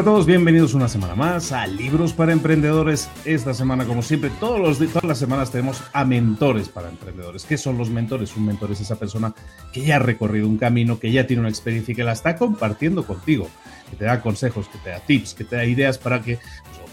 A todos, bienvenidos una semana más a Libros para Emprendedores. Esta semana, como siempre, todos los, todas las semanas tenemos a mentores para emprendedores. ¿Qué son los mentores? Un mentor es esa persona que ya ha recorrido un camino, que ya tiene una experiencia y que la está compartiendo contigo, que te da consejos, que te da tips, que te da ideas para que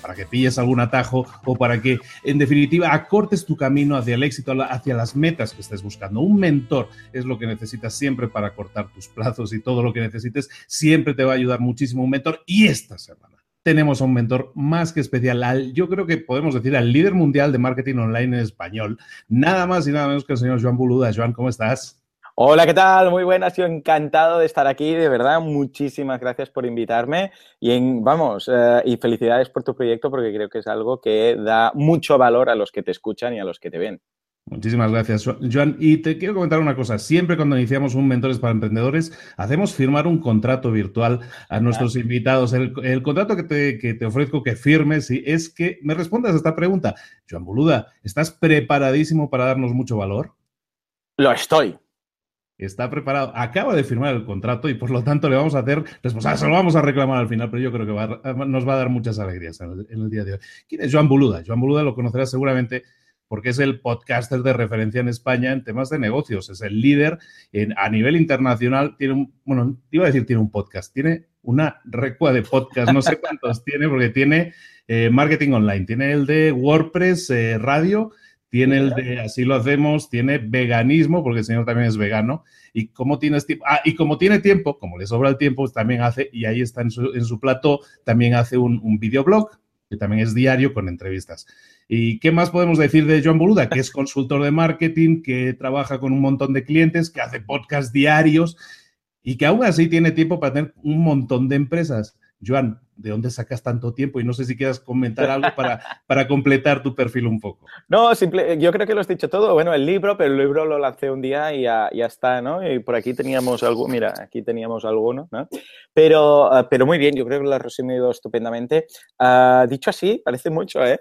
para que pilles algún atajo o para que, en definitiva, acortes tu camino hacia el éxito, hacia las metas que estés buscando. Un mentor es lo que necesitas siempre para cortar tus plazos y todo lo que necesites. Siempre te va a ayudar muchísimo un mentor. Y esta semana tenemos a un mentor más que especial, yo creo que podemos decir al líder mundial de marketing online en español, nada más y nada menos que el señor Joan Buluda. Joan, ¿cómo estás? Hola, ¿qué tal? Muy buenas, yo encantado de estar aquí, de verdad, muchísimas gracias por invitarme y en, vamos, eh, y felicidades por tu proyecto porque creo que es algo que da mucho valor a los que te escuchan y a los que te ven. Muchísimas gracias, Joan. Y te quiero comentar una cosa. Siempre cuando iniciamos un Mentores para Emprendedores, hacemos firmar un contrato virtual a nuestros invitados. El, contrato que te, que te, ofrezco que firmes es que me respondas a esta pregunta. Joan Boluda, ¿estás preparadísimo para darnos mucho valor? Lo estoy está preparado, acaba de firmar el contrato y por lo tanto le vamos a hacer responsable, se lo vamos a reclamar al final, pero yo creo que nos va a dar muchas alegrías en el, día de hoy. ¿Quién es Joan Boluda? Joan Boluda lo conocerás seguramente porque es el podcaster de referencia en España en temas de negocios, es el líder a nivel internacional, tiene un, bueno, iba a decir tiene un podcast, tiene una recua de podcast, no sé cuántos tiene, porque tiene eh, marketing online, tiene el de WordPress eh, Radio, tiene el de así lo hacemos, tiene veganismo, porque el señor también es vegano, y como tienes tiempo, ah, y como tiene tiempo, como le sobra el tiempo, pues también hace, y ahí está en su, en su plato, también hace un, un videoblog, que también es diario con entrevistas. ¿Y qué más podemos decir de Joan Boluda? Que es consultor de marketing, que trabaja con un montón de clientes, que hace podcasts diarios y que aún así tiene tiempo para tener un montón de empresas. Joan, ¿de dónde sacas tanto tiempo? Y no sé si quieras comentar algo para, para completar tu perfil un poco. No, simple, yo creo que lo has dicho todo. Bueno, el libro, pero el libro lo lancé un día y ya, ya está, ¿no? Y por aquí teníamos algo, mira, aquí teníamos alguno, ¿no? Pero, ah, pero muy bien, yo creo que lo has resumido estupendamente. Uh, dicho así, parece mucho, ¿eh?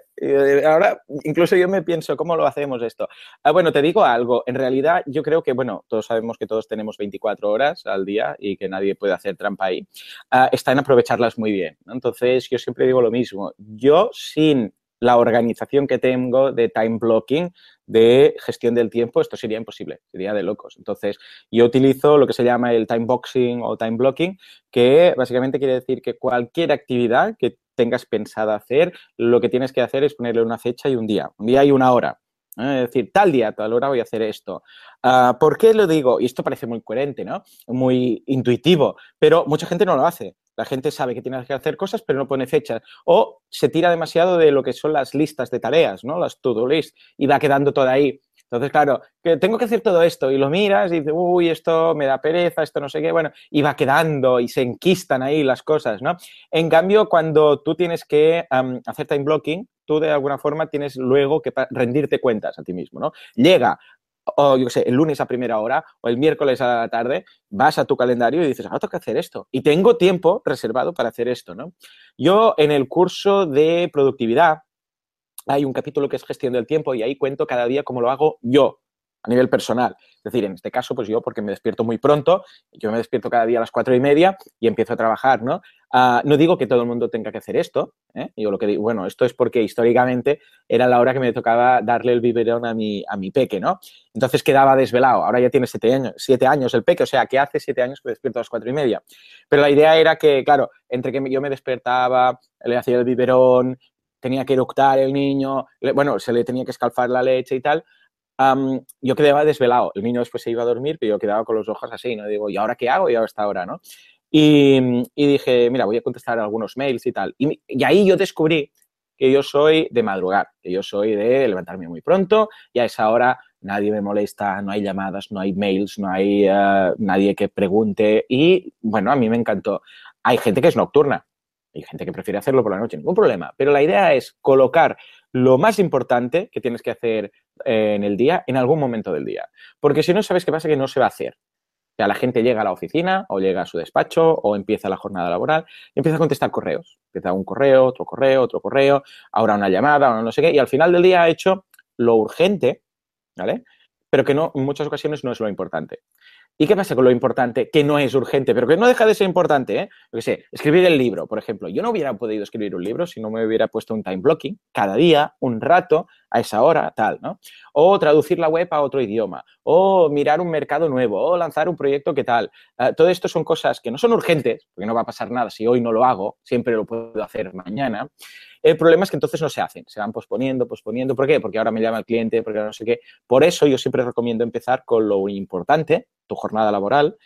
Ahora, incluso yo me pienso, ¿cómo lo hacemos esto? Uh, bueno, te digo algo. En realidad, yo creo que, bueno, todos sabemos que todos tenemos 24 horas al día y que nadie puede hacer trampa ahí. está en aprovecharlas muy bien. Entonces, yo siempre digo lo mismo. Yo, sin la organización que tengo de time blocking, de gestión del tiempo, esto sería imposible, sería de locos. Entonces, yo utilizo lo que se llama el time boxing o time blocking, que básicamente quiere decir que cualquier actividad que tengas pensada hacer, lo que tienes que hacer es ponerle una fecha y un día, un día y una hora. Es decir, tal día, tal hora voy a hacer esto. Ah, ¿Por qué lo digo? Y esto parece muy coherente, ¿no? Muy intuitivo, pero mucha gente no lo hace. La gente sabe que tiene que hacer cosas, pero no pone fechas. O se tira demasiado de lo que son las listas de tareas, ¿no? Las to-do list, y va quedando todo ahí. Entonces, claro, que tengo que hacer todo esto y lo miras y dices, uy, esto me da pereza, esto no sé qué, bueno, y va quedando y se enquistan ahí las cosas, ¿no? En cambio, cuando tú tienes que hacer time blocking, tú de alguna forma tienes luego que rendirte cuentas a ti mismo, ¿no? Llega o yo qué sé, el lunes a primera hora o el miércoles a la tarde, vas a tu calendario y dices, ahora tengo que hacer esto. Y tengo tiempo reservado para hacer esto, ¿no? Yo en el curso de productividad hay un capítulo que es gestión del tiempo y ahí cuento cada día cómo lo hago yo a nivel personal. Es decir, en este caso, pues yo, porque me despierto muy pronto, yo me despierto cada día a las cuatro y media y empiezo a trabajar, ¿no? Ah, no digo que todo el mundo tenga que hacer esto, ¿eh? Yo lo que digo, bueno, esto es porque históricamente era la hora que me tocaba darle el biberón a mi, a mi peque, ¿no? Entonces quedaba desvelado. Ahora ya tiene siete años, siete años el peque, o sea, que hace siete años que despierto a las cuatro y media. Pero la idea era que, claro, entre que yo me despertaba, le hacía el biberón, tenía que eructar el niño, bueno, se le tenía que escalfar la leche y tal, yo quedaba desvelado. El niño después se iba a dormir, pero yo quedaba con los ojos así, ¿no? Digo, ¿y ahora qué hago? Y ahora esta hora, ¿no? Y, dije, mira, voy a contestar algunos mails y tal. Y, ahí yo descubrí que yo soy de madrugar, que yo soy de levantarme muy pronto y a esa hora nadie me molesta, no hay llamadas, no hay mails, no hay eh, nadie que pregunte y bueno, a mí me encantó. Hay gente que es nocturna, hay gente que prefiere hacerlo por la noche, ningún problema, pero la idea es colocar lo más importante que tienes que hacer eh, en el día en algún momento del día. Porque si no, ¿sabes qué pasa? Que no se va a hacer. Sea, la gente llega a la oficina o llega a su despacho o empieza la jornada laboral y empieza a contestar correos. Empieza un correo, otro correo, otro correo, ahora una llamada, no sé qué, y al final del día ha hecho lo urgente, ¿vale? Pero que no, en muchas ocasiones no es lo importante. ¿Y qué pasa con lo importante que no es urgente, pero que no deja de ser importante? ¿eh? Yo qué sé, escribir el libro, por ejemplo. Yo no hubiera podido escribir un libro si no me hubiera puesto un time blocking cada día, un rato, a esa hora, tal, ¿no? O traducir la web a otro idioma, o mirar un mercado nuevo, o lanzar un proyecto que tal. Uh, todo esto son cosas que no son urgentes, porque no va a pasar nada si hoy no lo hago, siempre lo puedo hacer mañana. El problema es que entonces no se hacen, se van posponiendo, posponiendo. ¿Por qué? Porque ahora me llama el cliente, porque no sé qué. Por eso yo siempre recomiendo empezar con lo importante, tu jornada laboral,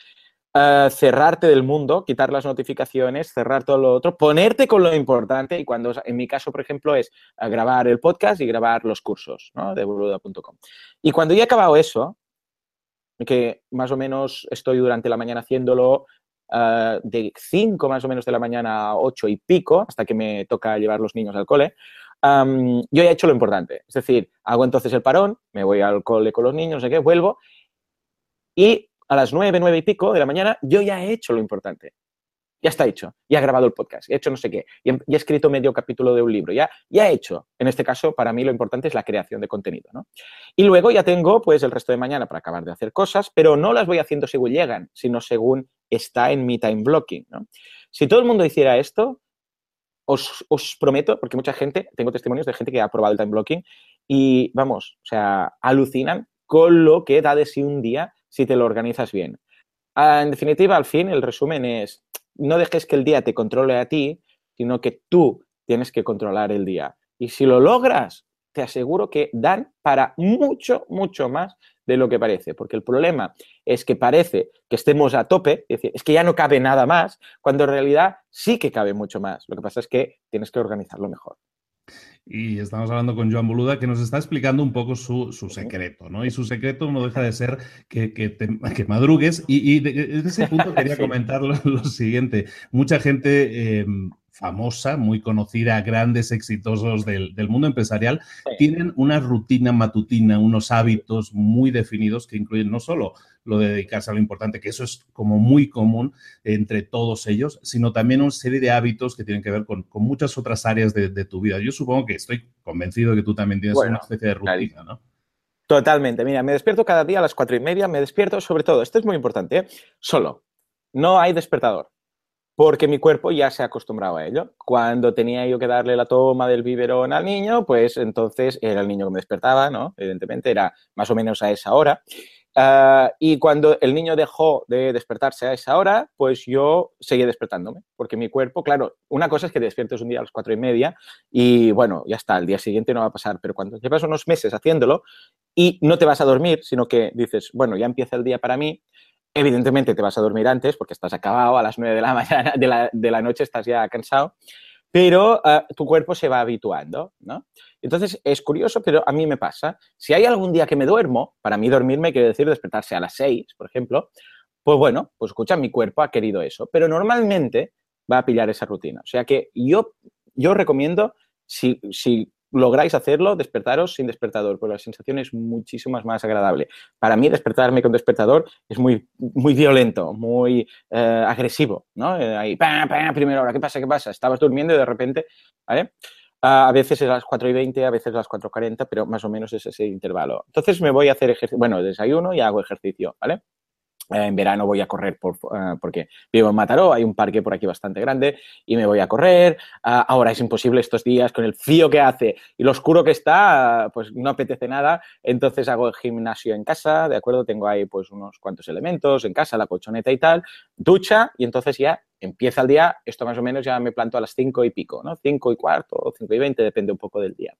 uh, cerrarte del mundo, quitar las notificaciones, cerrar todo lo otro, ponerte con lo importante y cuando, en mi caso, por ejemplo, es uh, grabar el podcast y grabar los cursos ¿no? de boluda.com. Y cuando ya he acabado eso, que más o menos estoy durante la mañana haciéndolo uh, de 5 más o menos de la mañana a 8 y pico, hasta que me toca llevar los niños al cole, yo ya he hecho lo importante. Es decir, hago entonces el parón, me voy al cole con los niños, no sé qué, vuelvo y a las nueve, nueve y pico de la mañana, yo ya he hecho lo importante. Ya está hecho. Ya he grabado el podcast, he hecho no sé qué, ya he escrito medio capítulo de un libro, ya, ya he hecho. En este caso, para mí lo importante es la creación de contenido, ¿no? Y luego ya tengo, pues, el resto de mañana para acabar de hacer cosas, pero no las voy haciendo según llegan, sino según está en mi time blocking, ¿no? Si todo el mundo hiciera esto, os, os, prometo, porque mucha gente, tengo testimonios de gente que ha probado el time blocking y, vamos, o sea, alucinan con lo que da de sí un día si te lo organizas bien. Ah, en definitiva, al fin, el resumen es, no dejes que el día te controle a ti, sino que tú tienes que controlar el día. Y si lo logras, te aseguro que dan para mucho, mucho más de lo que parece. Porque el problema es que parece que estemos a tope, es, decir, es que ya no cabe nada más, cuando en realidad sí que cabe mucho más. Lo que pasa es que tienes que organizarlo mejor y estamos hablando con Joan Boluda, que nos está explicando un poco su, secreto, ¿no? Y su secreto no deja de ser que, que, te, madrugues. Y, y desde ese punto quería comentar lo, siguiente. Mucha gente... Eh, famosa, muy conocida, grandes exitosos del, mundo empresarial, tienen una rutina matutina, unos hábitos muy definidos que incluyen no solo lo de dedicarse a lo importante, que eso es como muy común entre todos ellos, sino también una serie de hábitos que tienen que ver con, muchas otras áreas de, tu vida. Yo supongo que estoy convencido de que tú también tienes una especie de rutina, ¿no? Totalmente. Mira, me despierto cada día a las cuatro y media, me despierto sobre todo, esto es muy importante, ¿eh? solo. No hay despertador porque mi cuerpo ya se ha acostumbrado a ello. Cuando tenía yo que darle la toma del biberón al niño, pues entonces era el niño que me despertaba, ¿no? Evidentemente era más o menos a esa hora. Ah, y cuando el niño dejó de despertarse a esa hora, pues yo seguí despertándome, porque mi cuerpo, claro, una cosa es que despiertes un día a las cuatro y media y bueno, ya está, el día siguiente no va a pasar, pero cuando llevas unos meses haciéndolo y no te vas a dormir, sino que dices, bueno, ya empieza el día para mí, evidentemente te vas a dormir antes porque estás acabado a las nueve de la mañana, de la, de la noche estás ya cansado, pero ah, tu cuerpo se va habituando, ¿no? Entonces, es curioso, pero a mí me pasa. Si hay algún día que me duermo, para mí dormirme quiere decir despertarse a las 6, por ejemplo, pues bueno, pues escucha, mi cuerpo ha querido eso. Pero normalmente va a pillar esa rutina. O sea que yo, yo recomiendo, si, si lográis hacerlo, despertaros sin despertador, porque la sensación es muchísimo más agradable. Para mí, despertarme con despertador es muy, muy violento, muy eh, agresivo, ¿no? Eh, ahí, ¡pam, pam! primera hora, ¿qué pasa? ¿Qué pasa? Estabas durmiendo y de repente, ¿vale? a veces es a las 4 y 20, a veces a las 4 y 40, pero más o menos es ese intervalo. Entonces me voy a hacer ejercicio, bueno, desayuno y hago ejercicio, ¿vale? Eh, en verano voy a correr eh, porque vivo en Mataró, hay un parque por aquí bastante grande y me voy a correr. Ah, ahora es imposible estos días con el frío que hace y lo oscuro que está, pues no apetece nada. Entonces hago el gimnasio en casa, ¿de acuerdo? Tengo ahí pues unos cuantos elementos en casa, la colchoneta y tal, ducha y entonces ya empieza el día, esto más o menos ya me planto a las 5 y pico, ¿no? 5 y cuarto o 5 y 20, depende un poco del día.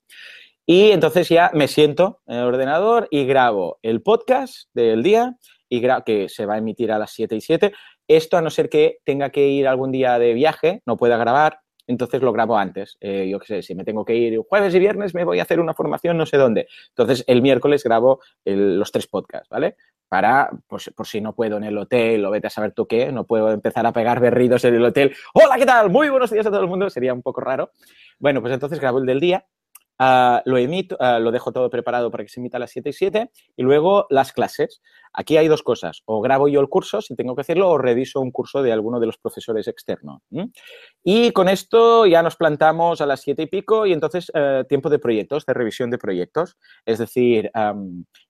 Y entonces ya me siento en el ordenador y grabo el podcast del día y que se va a emitir a las 7 y 7. Esto a no ser que tenga que ir algún día de viaje, no pueda grabar, entonces lo grabo antes. Eh, yo qué sé, si me tengo que ir jueves y viernes, me voy a hacer una formación no sé dónde. Entonces el miércoles grabo los tres podcasts, ¿vale? Para, pues, por si no puedo en el hotel o vete a saber tú qué, no puedo empezar a pegar berridos en el hotel. Hola, ¿qué tal? Muy buenos días a todo el mundo, sería un poco raro. Bueno, pues entonces grabo el del día Ah, lo emito, ah, lo dejo todo preparado para que se emita a las 7 y 7 y luego las clases. Aquí hay dos cosas, o grabo yo el curso si tengo que hacerlo o reviso un curso de alguno de los profesores externos. Y con esto ya nos plantamos a las 7 y pico y entonces eh, tiempo de proyectos, de revisión de proyectos, es decir,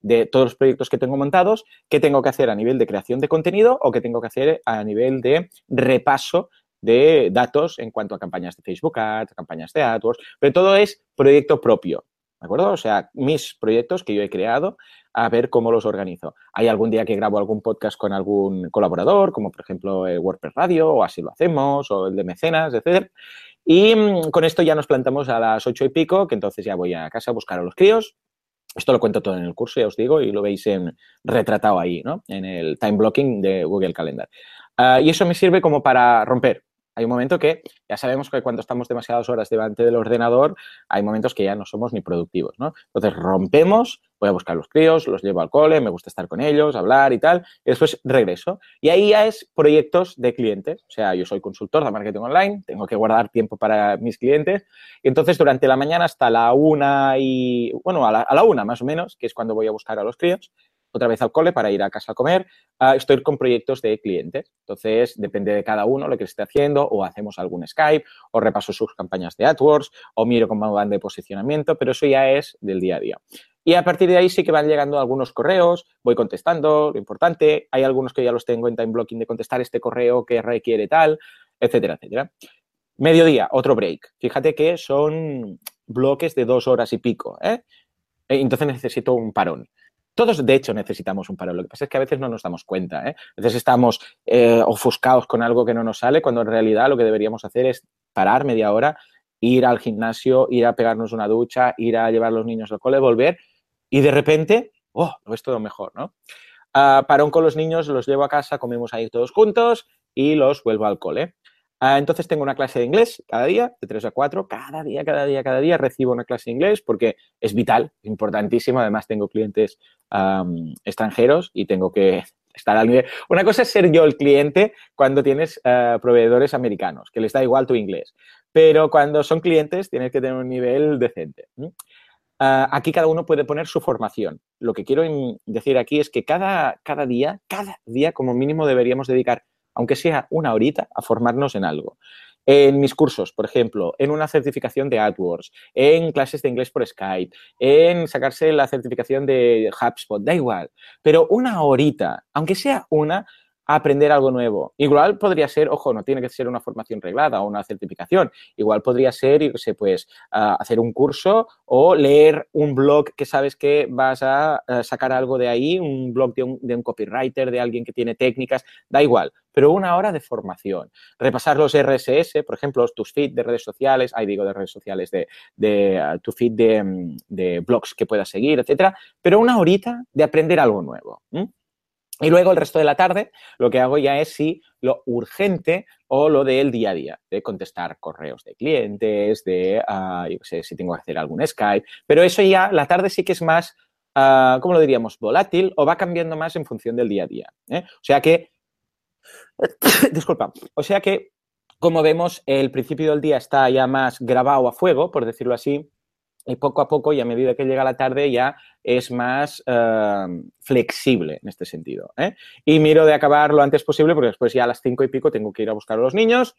de todos los proyectos que tengo montados, qué tengo que hacer a nivel de creación de contenido o qué tengo que hacer a nivel de repaso de datos en cuanto a campañas de Facebook Ads, campañas de AdWords, pero todo es proyecto propio, ¿de acuerdo? O sea, mis proyectos que yo he creado, a ver cómo los organizo. Hay algún día que grabo algún podcast con algún colaborador, como por ejemplo el WordPress Radio, o así lo hacemos, o el de mecenas, etc. Y mm, con esto ya nos plantamos a las ocho y pico, que entonces ya voy a casa a buscar a los críos. Esto lo cuento todo en el curso, ya os digo, y lo veis en, retratado ahí, ¿no? En el time blocking de Google Calendar. Ah, y eso me sirve como para romper hay un momento que ya sabemos que cuando estamos demasiadas horas delante del ordenador, hay momentos que ya no somos ni productivos, ¿no? Entonces rompemos, voy a buscar los críos, los llevo al cole, me gusta estar con ellos, hablar y tal, y después regreso. Y ahí ya es proyectos de clientes, o sea, yo soy consultor de marketing online, tengo que guardar tiempo para mis clientes, y entonces durante la mañana hasta la una y, bueno, a la, a la una más o menos, que es cuando voy a buscar a los críos, otra vez al cole para ir a casa a comer, estoy con proyectos de clientes. Entonces, depende de cada uno lo que esté haciendo, o hacemos algún Skype, o repaso sus campañas de AdWords, o miro cómo van de posicionamiento, pero eso ya es del día a día. Y a partir de ahí sí que van llegando algunos correos, voy contestando, lo importante, hay algunos que ya los tengo en time blocking de contestar este correo que requiere tal, etcétera, etcétera. Mediodía, otro break. Fíjate que son bloques de dos horas y pico. ¿eh? Entonces necesito un parón. Todos, de hecho, necesitamos un paro. Lo que pasa es que a veces no nos damos cuenta. ¿eh? A veces estamos eh, ofuscados con algo que no nos sale, cuando en realidad lo que deberíamos hacer es parar media hora, ir al gimnasio, ir a pegarnos una ducha, ir a llevar a los niños al cole, volver y de repente, oh, lo ves todo mejor, ¿no? Uh, parón con los niños, los llevo a casa, comemos ahí todos juntos y los vuelvo al cole. Ah, entonces tengo una clase de inglés cada día, de 3 a 4, cada día, cada día, cada día recibo una clase de inglés porque es vital, importantísimo. Además tengo clientes extranjeros y tengo que estar al nivel. Una cosa es ser yo el cliente cuando tienes ah, proveedores americanos, que les da igual tu inglés, pero cuando son clientes tienes que tener un nivel decente. Ah, aquí cada uno puede poner su formación. Lo que quiero decir aquí es que cada, cada día, cada día como mínimo deberíamos dedicar aunque sea una horita, a formarnos en algo. En mis cursos, por ejemplo, en una certificación de AdWords, en clases de inglés por Skype, en sacarse la certificación de HubSpot, da igual. Pero una horita, aunque sea una, aprender algo nuevo. Igual podría ser, ojo, no tiene que ser una formación reglada o una certificación. Igual podría ser, yo sé, pues, hacer un curso o leer un blog que sabes que vas a sacar algo de ahí, un blog de un, copywriter, de alguien que tiene técnicas, da igual pero una hora de formación. Repasar los RSS, por ejemplo, tus feed de redes sociales, ahí digo de redes sociales, de, de tu feed de, de, blogs que puedas seguir, etcétera, pero una horita de aprender algo nuevo. Y luego el resto de la tarde lo que hago ya es si lo urgente o lo del día a día, de contestar correos de clientes, de, uh, yo sé, si tengo que hacer algún Skype, pero eso ya, la tarde sí que es más, uh, ¿cómo lo diríamos?, volátil o va cambiando más en función del día a día. ¿eh? O sea que, disculpa, o sea que, como vemos, el principio del día está ya más grabado a fuego, por decirlo así, y poco a poco y a medida que llega la tarde ya es más eh, flexible en este sentido. ¿eh? Y miro de acabar lo antes posible porque después ya a las cinco y pico tengo que ir a buscar a los niños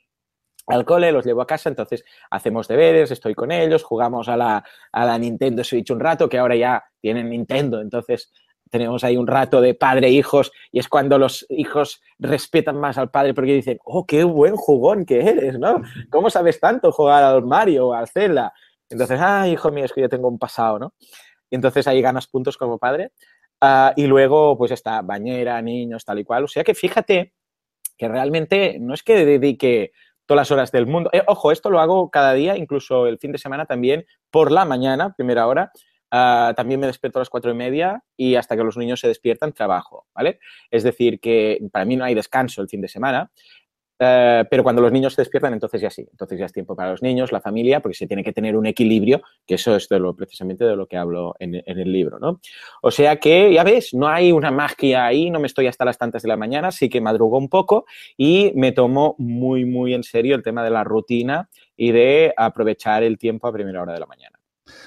al cole, los llevo a casa, entonces hacemos deberes, estoy con ellos, jugamos a la, a la Nintendo Switch un rato, que ahora ya tienen Nintendo, entonces tenemos ahí un rato de padre e hijos y es cuando los hijos respetan más al padre porque dicen, oh, qué buen jugón que eres, ¿no? ¿Cómo sabes tanto jugar al Mario o al Zelda? Entonces, ah, hijo mío, es que yo tengo un pasado, ¿no? Y entonces ahí ganas puntos como padre. Uh, y luego, pues está bañera, niños, tal y cual. O sea que fíjate que realmente no es que dedique todas las horas del mundo. Eh, ojo, esto lo hago cada día, incluso el fin de semana también, por la mañana, primera hora. Uh, también me despierto a las cuatro y media y hasta que los niños se despiertan trabajo, ¿vale? Es decir, que para mí no hay descanso el fin de semana. Eh, pero cuando los niños se despiertan, entonces ya sí, entonces ya es tiempo para los niños, la familia, porque se tiene que tener un equilibrio, que eso es de lo, precisamente de lo que hablo en, el libro, ¿no? O sea que, ya ves, no hay una magia ahí, no me estoy hasta las tantas de la mañana, sí que madrugo un poco y me tomo muy, muy en serio el tema de la rutina y de aprovechar el tiempo a primera hora de la mañana.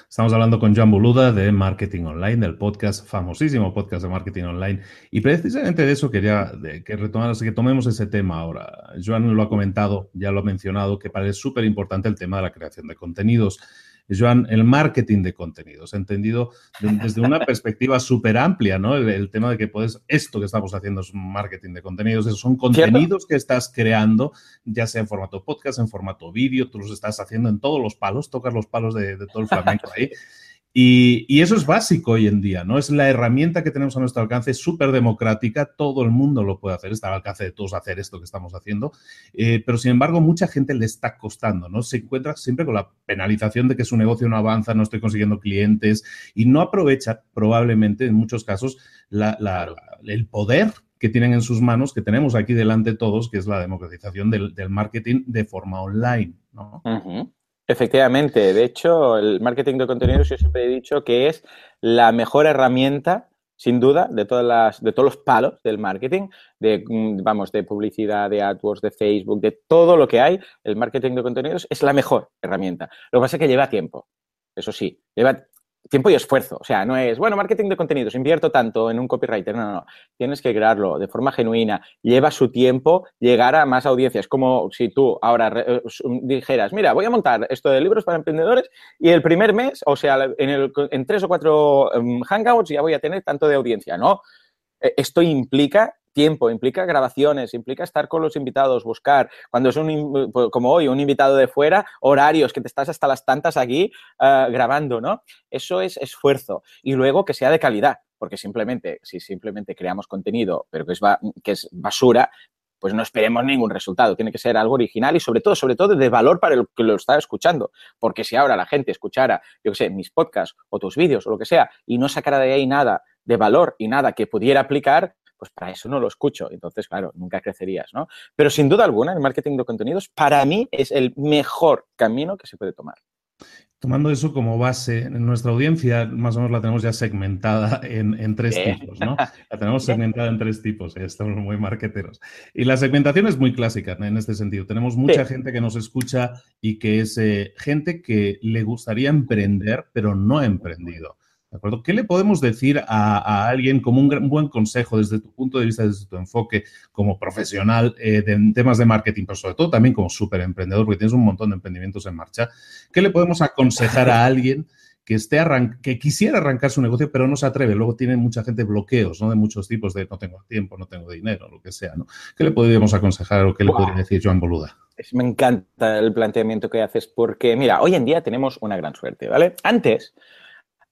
Estamos hablando con Joan Boluda de Marketing Online, del podcast, famosísimo podcast de Marketing Online. Y precisamente de eso quería que retomar, que tomemos ese tema ahora. Joan lo ha comentado, ya lo ha mencionado, que parece súper importante el tema de la creación de contenidos. Joan, el marketing de contenidos, entendido desde una perspectiva súper amplia, ¿no? El, tema de que puedes, esto que estamos haciendo es marketing de contenidos, esos son contenidos que estás creando, ya sea en formato podcast, en formato vídeo, tú los estás haciendo en todos los palos, tocas los palos de, de todo el flamenco ahí. Y, eso es básico hoy en día, ¿no? Es la herramienta que tenemos a nuestro alcance, súper democrática, todo el mundo lo puede hacer, está al alcance de todos hacer esto que estamos haciendo, eh, pero sin embargo mucha gente le está costando, ¿no? Se encuentra siempre con la penalización de que su negocio no avanza, no estoy consiguiendo clientes y no aprovecha probablemente en muchos casos el poder que tienen en sus manos, que tenemos aquí delante todos, que es la democratización del, marketing de forma online, ¿no? Efectivamente, de hecho, el marketing de contenidos yo siempre he dicho que es la mejor herramienta, sin duda, de todas las, de todos los palos del marketing, de mm, vamos, de publicidad, de AdWords, de Facebook, de todo lo que hay, el marketing de contenidos es la mejor herramienta. Lo que pasa es que lleva tiempo. Eso sí, lleva tiempo y esfuerzo. O sea, no es, bueno, marketing de contenidos, invierto tanto en un copywriter. No, no, no. Tienes que crearlo de forma genuina. Lleva su tiempo llegar a más audiencias. como si tú ahora eh, dijeras, mira, voy a montar esto de libros para emprendedores y el primer mes, o sea, en, el, en tres o cuatro em, hangouts ya voy a tener tanto de audiencia. No. E, esto implica tiempo, implica grabaciones, implica estar con los invitados, buscar, cuando es un, pues, como hoy, un invitado de fuera, horarios, que te estás hasta las tantas aquí uh, grabando, ¿no? Eso es esfuerzo. Y luego que sea de calidad, porque simplemente, si simplemente creamos contenido, pero que es, que es basura, pues no esperemos ningún resultado. Tiene que ser algo original y sobre todo, sobre todo de valor para el que lo está escuchando. Porque si ahora la gente escuchara, yo qué sé, mis podcasts o tus vídeos o lo que sea y no sacara de ahí nada de valor y nada que pudiera aplicar, pues para eso no lo escucho. Entonces, claro, nunca crecerías, ¿no? Pero sin duda alguna, el marketing de contenidos para mí es el mejor camino que se puede tomar. Tomando eso como base, en nuestra audiencia más o menos la tenemos ya segmentada en, tres tipos, ¿no? La tenemos segmentada en tres tipos, ¿eh? estamos muy marqueteros. Y la segmentación es muy clásica en este sentido. Tenemos mucha gente que nos escucha y que es eh, gente que le gustaría emprender, pero no ha emprendido. ¿Qué le podemos decir a, alguien como un, buen consejo desde tu punto de vista, desde tu enfoque como profesional eh, en temas de marketing, pero sobre todo también como súper emprendedor, porque tienes un montón de emprendimientos en marcha? ¿Qué le podemos aconsejar a alguien que, esté que quisiera arrancar su negocio, pero no se atreve. Luego tiene mucha gente bloqueos, ¿no? De muchos tipos de no tengo tiempo, no tengo dinero, lo que sea, ¿no? ¿Qué le podríamos aconsejar o qué le podría decir Joan Boluda? Me encanta el planteamiento que haces porque, mira, hoy en día tenemos una gran suerte, ¿vale? Antes,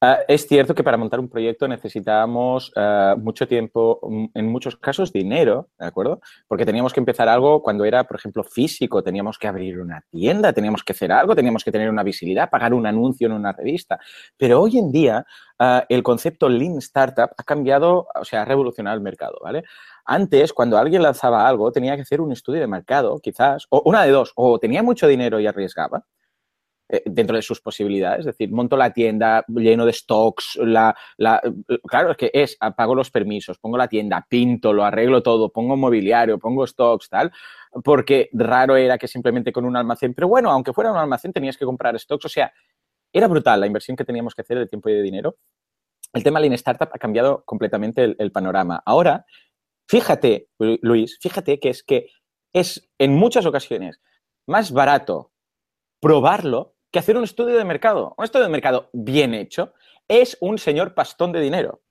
Ah, es cierto que para montar un proyecto necesitábamos ah, mucho tiempo, mm, en muchos casos dinero, ¿de acuerdo? Porque teníamos que empezar algo cuando era, por ejemplo, físico, teníamos que abrir una tienda, teníamos que hacer algo, teníamos que tener una visibilidad, pagar un anuncio en una revista. Pero hoy en día ah, el concepto Lean Startup ha cambiado, o sea, ha revolucionado el mercado, ¿vale? Antes, cuando alguien lanzaba algo, tenía que hacer un estudio de mercado, quizás, o una de dos, o tenía mucho dinero y arriesgaba, dentro de sus posibilidades. Es decir, monto la tienda lleno de stocks, la, claro, es que es, pago los permisos, pongo la tienda, pinto, lo arreglo todo, pongo mobiliario, pongo stocks, tal, porque raro era que simplemente con un almacén, pero bueno, aunque fuera un almacén tenías que comprar stocks, o sea, era brutal la inversión que teníamos que hacer de tiempo y de dinero. El tema Lean Startup ha cambiado completamente el, el panorama. Ahora, fíjate, Luis, fíjate que es que es en muchas ocasiones más barato probarlo que hacer un estudio de mercado. Un estudio de mercado bien hecho es un señor pastón de dinero.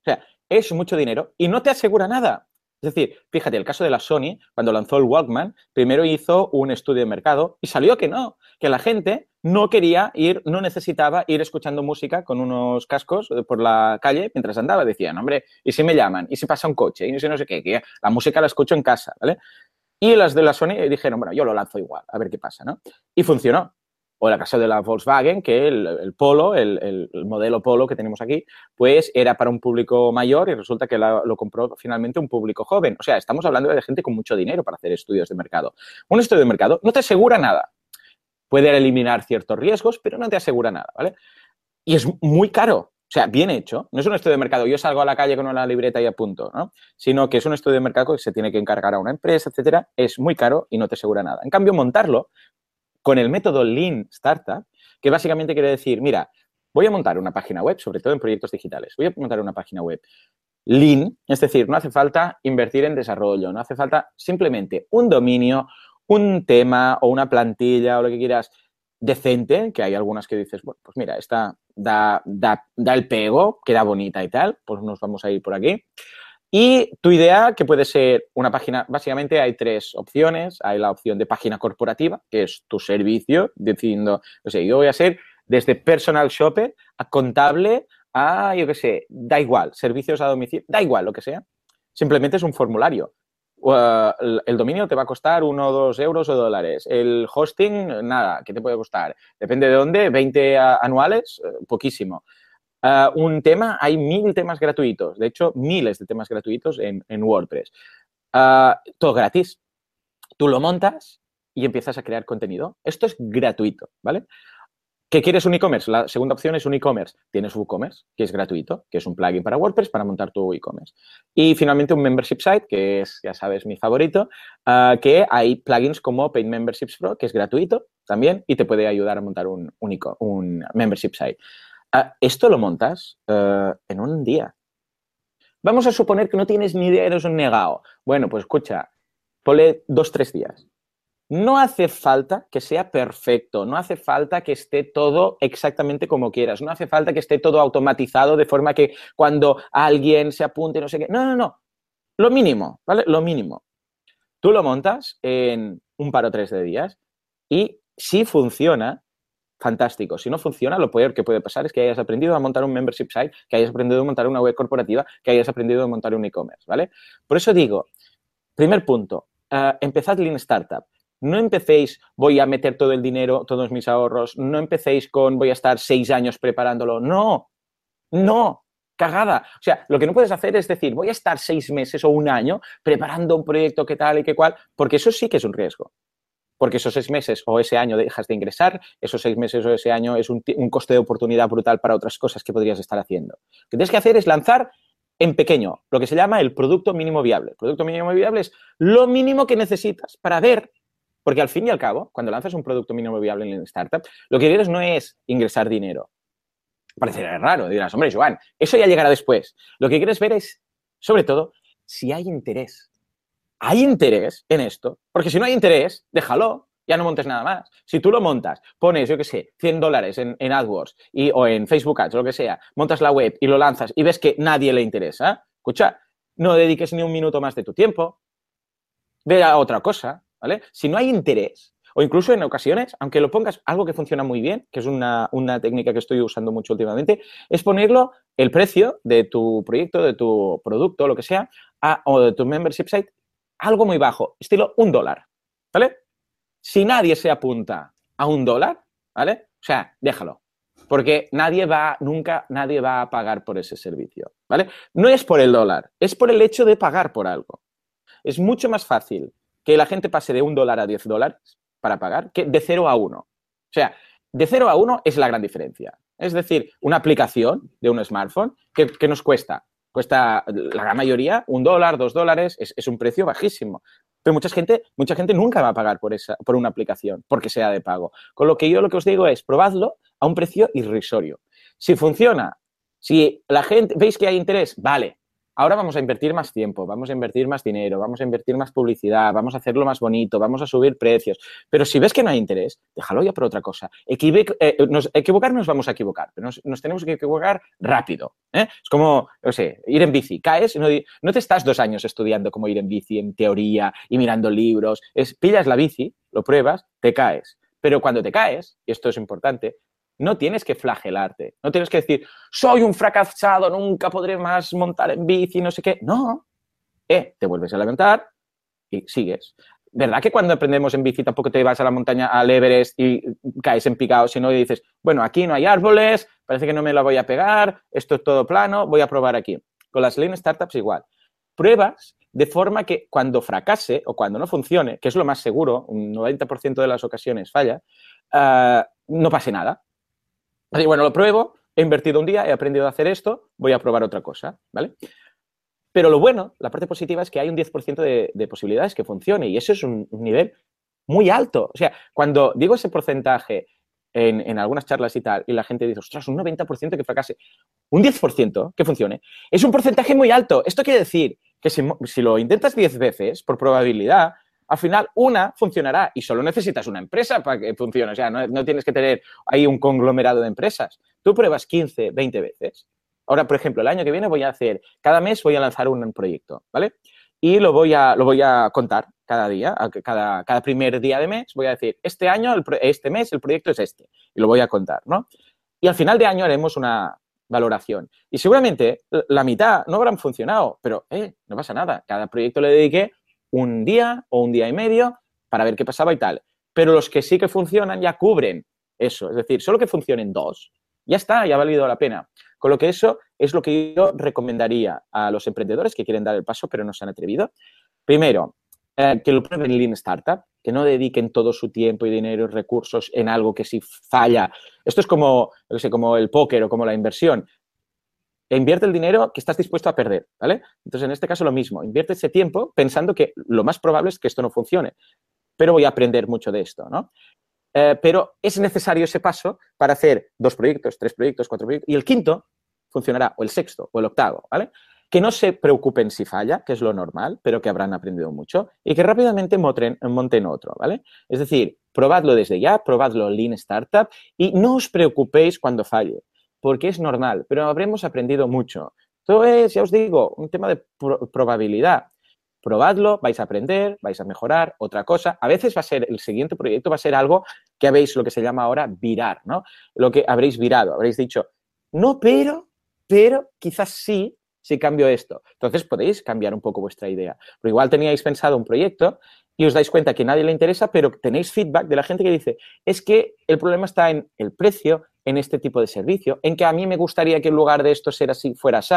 O sea, es mucho dinero y no te asegura nada. Es decir, fíjate, el caso de la Sony, cuando lanzó el Walkman, primero hizo un estudio de mercado y salió que no, que la gente no quería ir, no necesitaba ir escuchando música con unos cascos por la calle mientras andaba. Decían, hombre, ¿y si me llaman? ¿Y si pasa un coche? ¿Y si no sé qué? La música la escucho en casa, ¿vale? Y las de la Sony dijeron, bueno, yo lo lanzo igual, a ver qué pasa, ¿no? Y funcionó. O el caso de la Volkswagen, que el, Polo, el, modelo Polo que tenemos aquí, pues era para un público mayor y resulta que lo compró finalmente un público joven. O sea, estamos hablando de gente con mucho dinero para hacer estudios de mercado. Un estudio de mercado no te asegura nada. Puede eliminar ciertos riesgos, pero no te asegura nada, ¿vale? Y es muy caro. O sea, bien hecho. No es un estudio de mercado. Yo salgo a la calle con una libreta y apunto, ¿no? Sino que es un estudio de mercado que se tiene que encargar a una empresa, etcétera. Es muy caro y no te asegura nada. En cambio, montarlo con el método Lean Startup, que básicamente quiere decir, mira, voy a montar una página web, sobre todo en proyectos digitales, voy a montar una página web Lean, es decir, no hace falta invertir en desarrollo, no hace falta simplemente un dominio, un tema o una plantilla o lo que quieras decente, que hay algunas que dices, bueno, pues mira, esta da, da, da el pego, queda bonita y tal, pues nos vamos a ir por aquí. Y tu idea, que puede ser una página, básicamente hay tres opciones. Hay la opción de página corporativa, que es tu servicio, diciendo, o sea, yo voy a ser desde personal shopper a contable a, yo qué sé, da igual, servicios a domicilio, da igual lo que sea. Simplemente es un formulario. el dominio te va a costar uno o dos euros o dólares. El hosting, nada, ¿qué te puede costar? Depende de dónde, 20 anuales, eh, poquísimo. Ah, un tema, hay mil temas gratuitos, de hecho, miles de temas gratuitos en, WordPress. Ah, todo gratis. Tú lo montas y empiezas a crear contenido. Esto es gratuito, ¿vale? ¿Qué quieres un e-commerce? La segunda opción es un e-commerce. Tienes WooCommerce, que es gratuito, que es un plugin para WordPress para montar tu e-commerce. Y finalmente un membership site, que es, ya sabes, mi favorito, ah, que hay plugins como Paid Memberships Pro, que es gratuito también y te puede ayudar a montar un, un, un membership site. Ah, esto lo montas eh, en un día. Vamos a suponer que no tienes ni idea, eres un negado. Bueno, pues escucha, ponle dos, tres días. No hace falta que sea perfecto, no hace falta que esté todo exactamente como quieras, no hace falta que esté todo automatizado de forma que cuando alguien se apunte, no sé qué. No, no, no. Lo mínimo, ¿vale? Lo mínimo. Tú lo montas en un par o tres de días y si funciona, fantástico. Si no funciona, lo peor que puede pasar es que hayas aprendido a montar un membership site, que hayas aprendido a montar una web corporativa, que hayas aprendido a montar un e-commerce, ¿vale? Por eso digo, primer punto, uh, empezad Lean Startup. No empecéis, voy a meter todo el dinero, todos mis ahorros, no empecéis con, voy a estar seis años preparándolo. No, no, cagada. O sea, lo que no puedes hacer es decir, voy a estar seis meses o un año preparando un proyecto que tal y que cual, porque eso sí que es un riesgo porque esos seis meses o ese año dejas de ingresar, esos seis meses o ese año es un, coste de oportunidad brutal para otras cosas que podrías estar haciendo. Lo que tienes que hacer es lanzar en pequeño, lo que se llama el producto mínimo viable. El producto mínimo viable es lo mínimo que necesitas para ver, porque al fin y al cabo, cuando lanzas un producto mínimo viable en la startup, lo que quieres no es ingresar dinero. Parecerá raro, dirás, hombre, Joan, eso ya llegará después. Lo que quieres ver es, sobre todo, si hay interés hay interés en esto, porque si no hay interés, déjalo ya no montes nada más. Si tú lo montas, pones, yo qué sé, 100 dólares en, AdWords y, o en Facebook Ads, lo que sea, montas la web y lo lanzas y ves que nadie le interesa, escucha, no dediques ni un minuto más de tu tiempo, ve a otra cosa, ¿vale? Si no hay interés, o incluso en ocasiones, aunque lo pongas algo que funciona muy bien, que es una, técnica que estoy usando mucho últimamente, es ponerlo el precio de tu proyecto, de tu producto, lo que sea, o de tu membership site, algo muy bajo, estilo un dólar, ¿vale? Si nadie se apunta a un dólar, ¿vale? O sea, déjalo. Porque nadie va, nunca nadie va a pagar por ese servicio, ¿vale? No es por el dólar, es por el hecho de pagar por algo. Es mucho más fácil que la gente pase de un dólar a diez dólares para pagar que de 0 a 1. O sea, de 0 a 1 es la gran diferencia. Es decir, una aplicación de un smartphone que, nos cuesta, cuesta la gran mayoría un dólar, dos dólares, es, un precio bajísimo. Pero mucha gente, mucha gente nunca va a pagar por, esa, por una aplicación porque sea de pago. Con lo que yo lo que os digo es, probadlo a un precio irrisorio. Si funciona, si la gente, veis que hay interés, vale, ahora vamos a invertir más tiempo, vamos a invertir más dinero, vamos a invertir más publicidad, vamos a hacerlo más bonito, vamos a subir precios. Pero si ves que no hay interés, déjalo ya por otra cosa. Eh, nos, equivocar vamos a equivocar, pero nos, tenemos que equivocar rápido. ¿eh? Es como, sé, ir en bici. Caes, no, no te estás dos años estudiando cómo ir en bici, en teoría y mirando libros. Es, pillas la bici, lo pruebas, te caes. Pero cuando te caes, y esto es importante, no tienes que flagelarte, no tienes que decir, soy un fracasado, nunca podré más montar en bici, no sé qué. No, eh, te vuelves a levantar y sigues. ¿Verdad que cuando aprendemos en bici tampoco te vas a la montaña, al Everest y caes en picado, sino y dices, bueno, aquí no hay árboles, parece que no me la voy a pegar, esto es todo plano, voy a probar aquí. Con las Lean Startups igual. Pruebas de forma que cuando fracase o cuando no funcione, que es lo más seguro, un 90% de las ocasiones falla, ah, no pase nada. Bueno, lo pruebo, he invertido un día, he aprendido a hacer esto, voy a probar otra cosa, ¿vale? Pero lo bueno, la parte positiva es que hay un 10% de, posibilidades que funcione y eso es un, nivel muy alto. O sea, cuando digo ese porcentaje en, algunas charlas y tal, y la gente dice, ostras, un 90% que fracase, un 10% que funcione, es un porcentaje muy alto. Esto quiere decir que si, si lo intentas 10 veces, por probabilidad, al final una funcionará y solo necesitas una empresa para que funcione. O sea, no, tienes que tener ahí un conglomerado de empresas. Tú pruebas 15, 20 veces. Ahora, por ejemplo, el año que viene voy a hacer, cada mes voy a lanzar un proyecto, ¿vale? Y lo voy a, lo voy a contar cada día, cada, cada primer día de mes voy a decir, este año, este mes, el proyecto es este. Y lo voy a contar, ¿no? Y al final de año haremos una valoración. Y seguramente la mitad no habrán funcionado, pero eh, no pasa nada. Cada proyecto le dediqué un día o un día y medio para ver qué pasaba y tal. Pero los que sí que funcionan ya cubren eso. Es decir, solo que funcionen dos, ya está, ya ha valido la pena. Con lo que eso es lo que yo recomendaría a los emprendedores que quieren dar el paso pero no se han atrevido. Primero, eh, que lo prueben Lean Startup, que no dediquen todo su tiempo y dinero y recursos en algo que si falla. Esto es como, no sé, como el póker o como la inversión invierte el dinero que estás dispuesto a perder, ¿vale? Entonces, en este caso lo mismo, invierte ese tiempo pensando que lo más probable es que esto no funcione, pero voy a aprender mucho de esto, ¿no? Eh, pero es necesario ese paso para hacer dos proyectos, tres proyectos, cuatro proyectos, y el quinto funcionará, o el sexto, o el octavo, ¿vale? Que no se preocupen si falla, que es lo normal, pero que habrán aprendido mucho, y que rápidamente monten otro, ¿vale? Es decir, probadlo desde ya, probadlo Lean Startup, y no os preocupéis cuando falle porque es normal, pero habremos aprendido mucho. Todo es, ya os digo, un tema de probabilidad. Probadlo, vais a aprender, vais a mejorar, otra cosa. A veces va a ser, el siguiente proyecto va a ser algo que habéis, lo que se llama ahora, virar, ¿no? Lo que habréis virado, habréis dicho, no, pero, pero quizás sí, si cambio esto. Entonces podéis cambiar un poco vuestra idea. Pero igual teníais pensado un proyecto y os dais cuenta que a nadie le interesa, pero tenéis feedback de la gente que dice, es que el problema está en el precio, en este tipo de servicio, en que a mí me gustaría que en lugar de esto ser así, fuera así.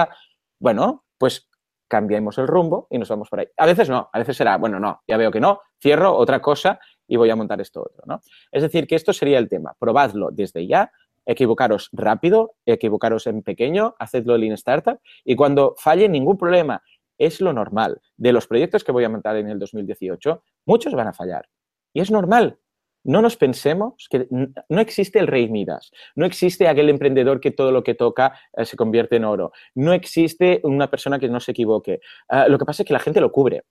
Bueno, pues cambiamos el rumbo y nos vamos por ahí. A veces no, a veces será, bueno, no, ya veo que no, cierro otra cosa y voy a montar esto otro, ¿no? Es decir, que esto sería el tema. Probadlo desde ya, equivocaros rápido, equivocaros en pequeño, hacedlo en Startup y cuando falle, ningún problema. Es lo normal. De los proyectos que voy a montar en el 2018, muchos van a fallar. Y es normal, no nos pensemos que no existe el rey Midas, no existe aquel emprendedor que todo lo que toca eh, se convierte en oro, no existe una persona que no se equivoque. Ah, lo que pasa es que la gente lo cubre.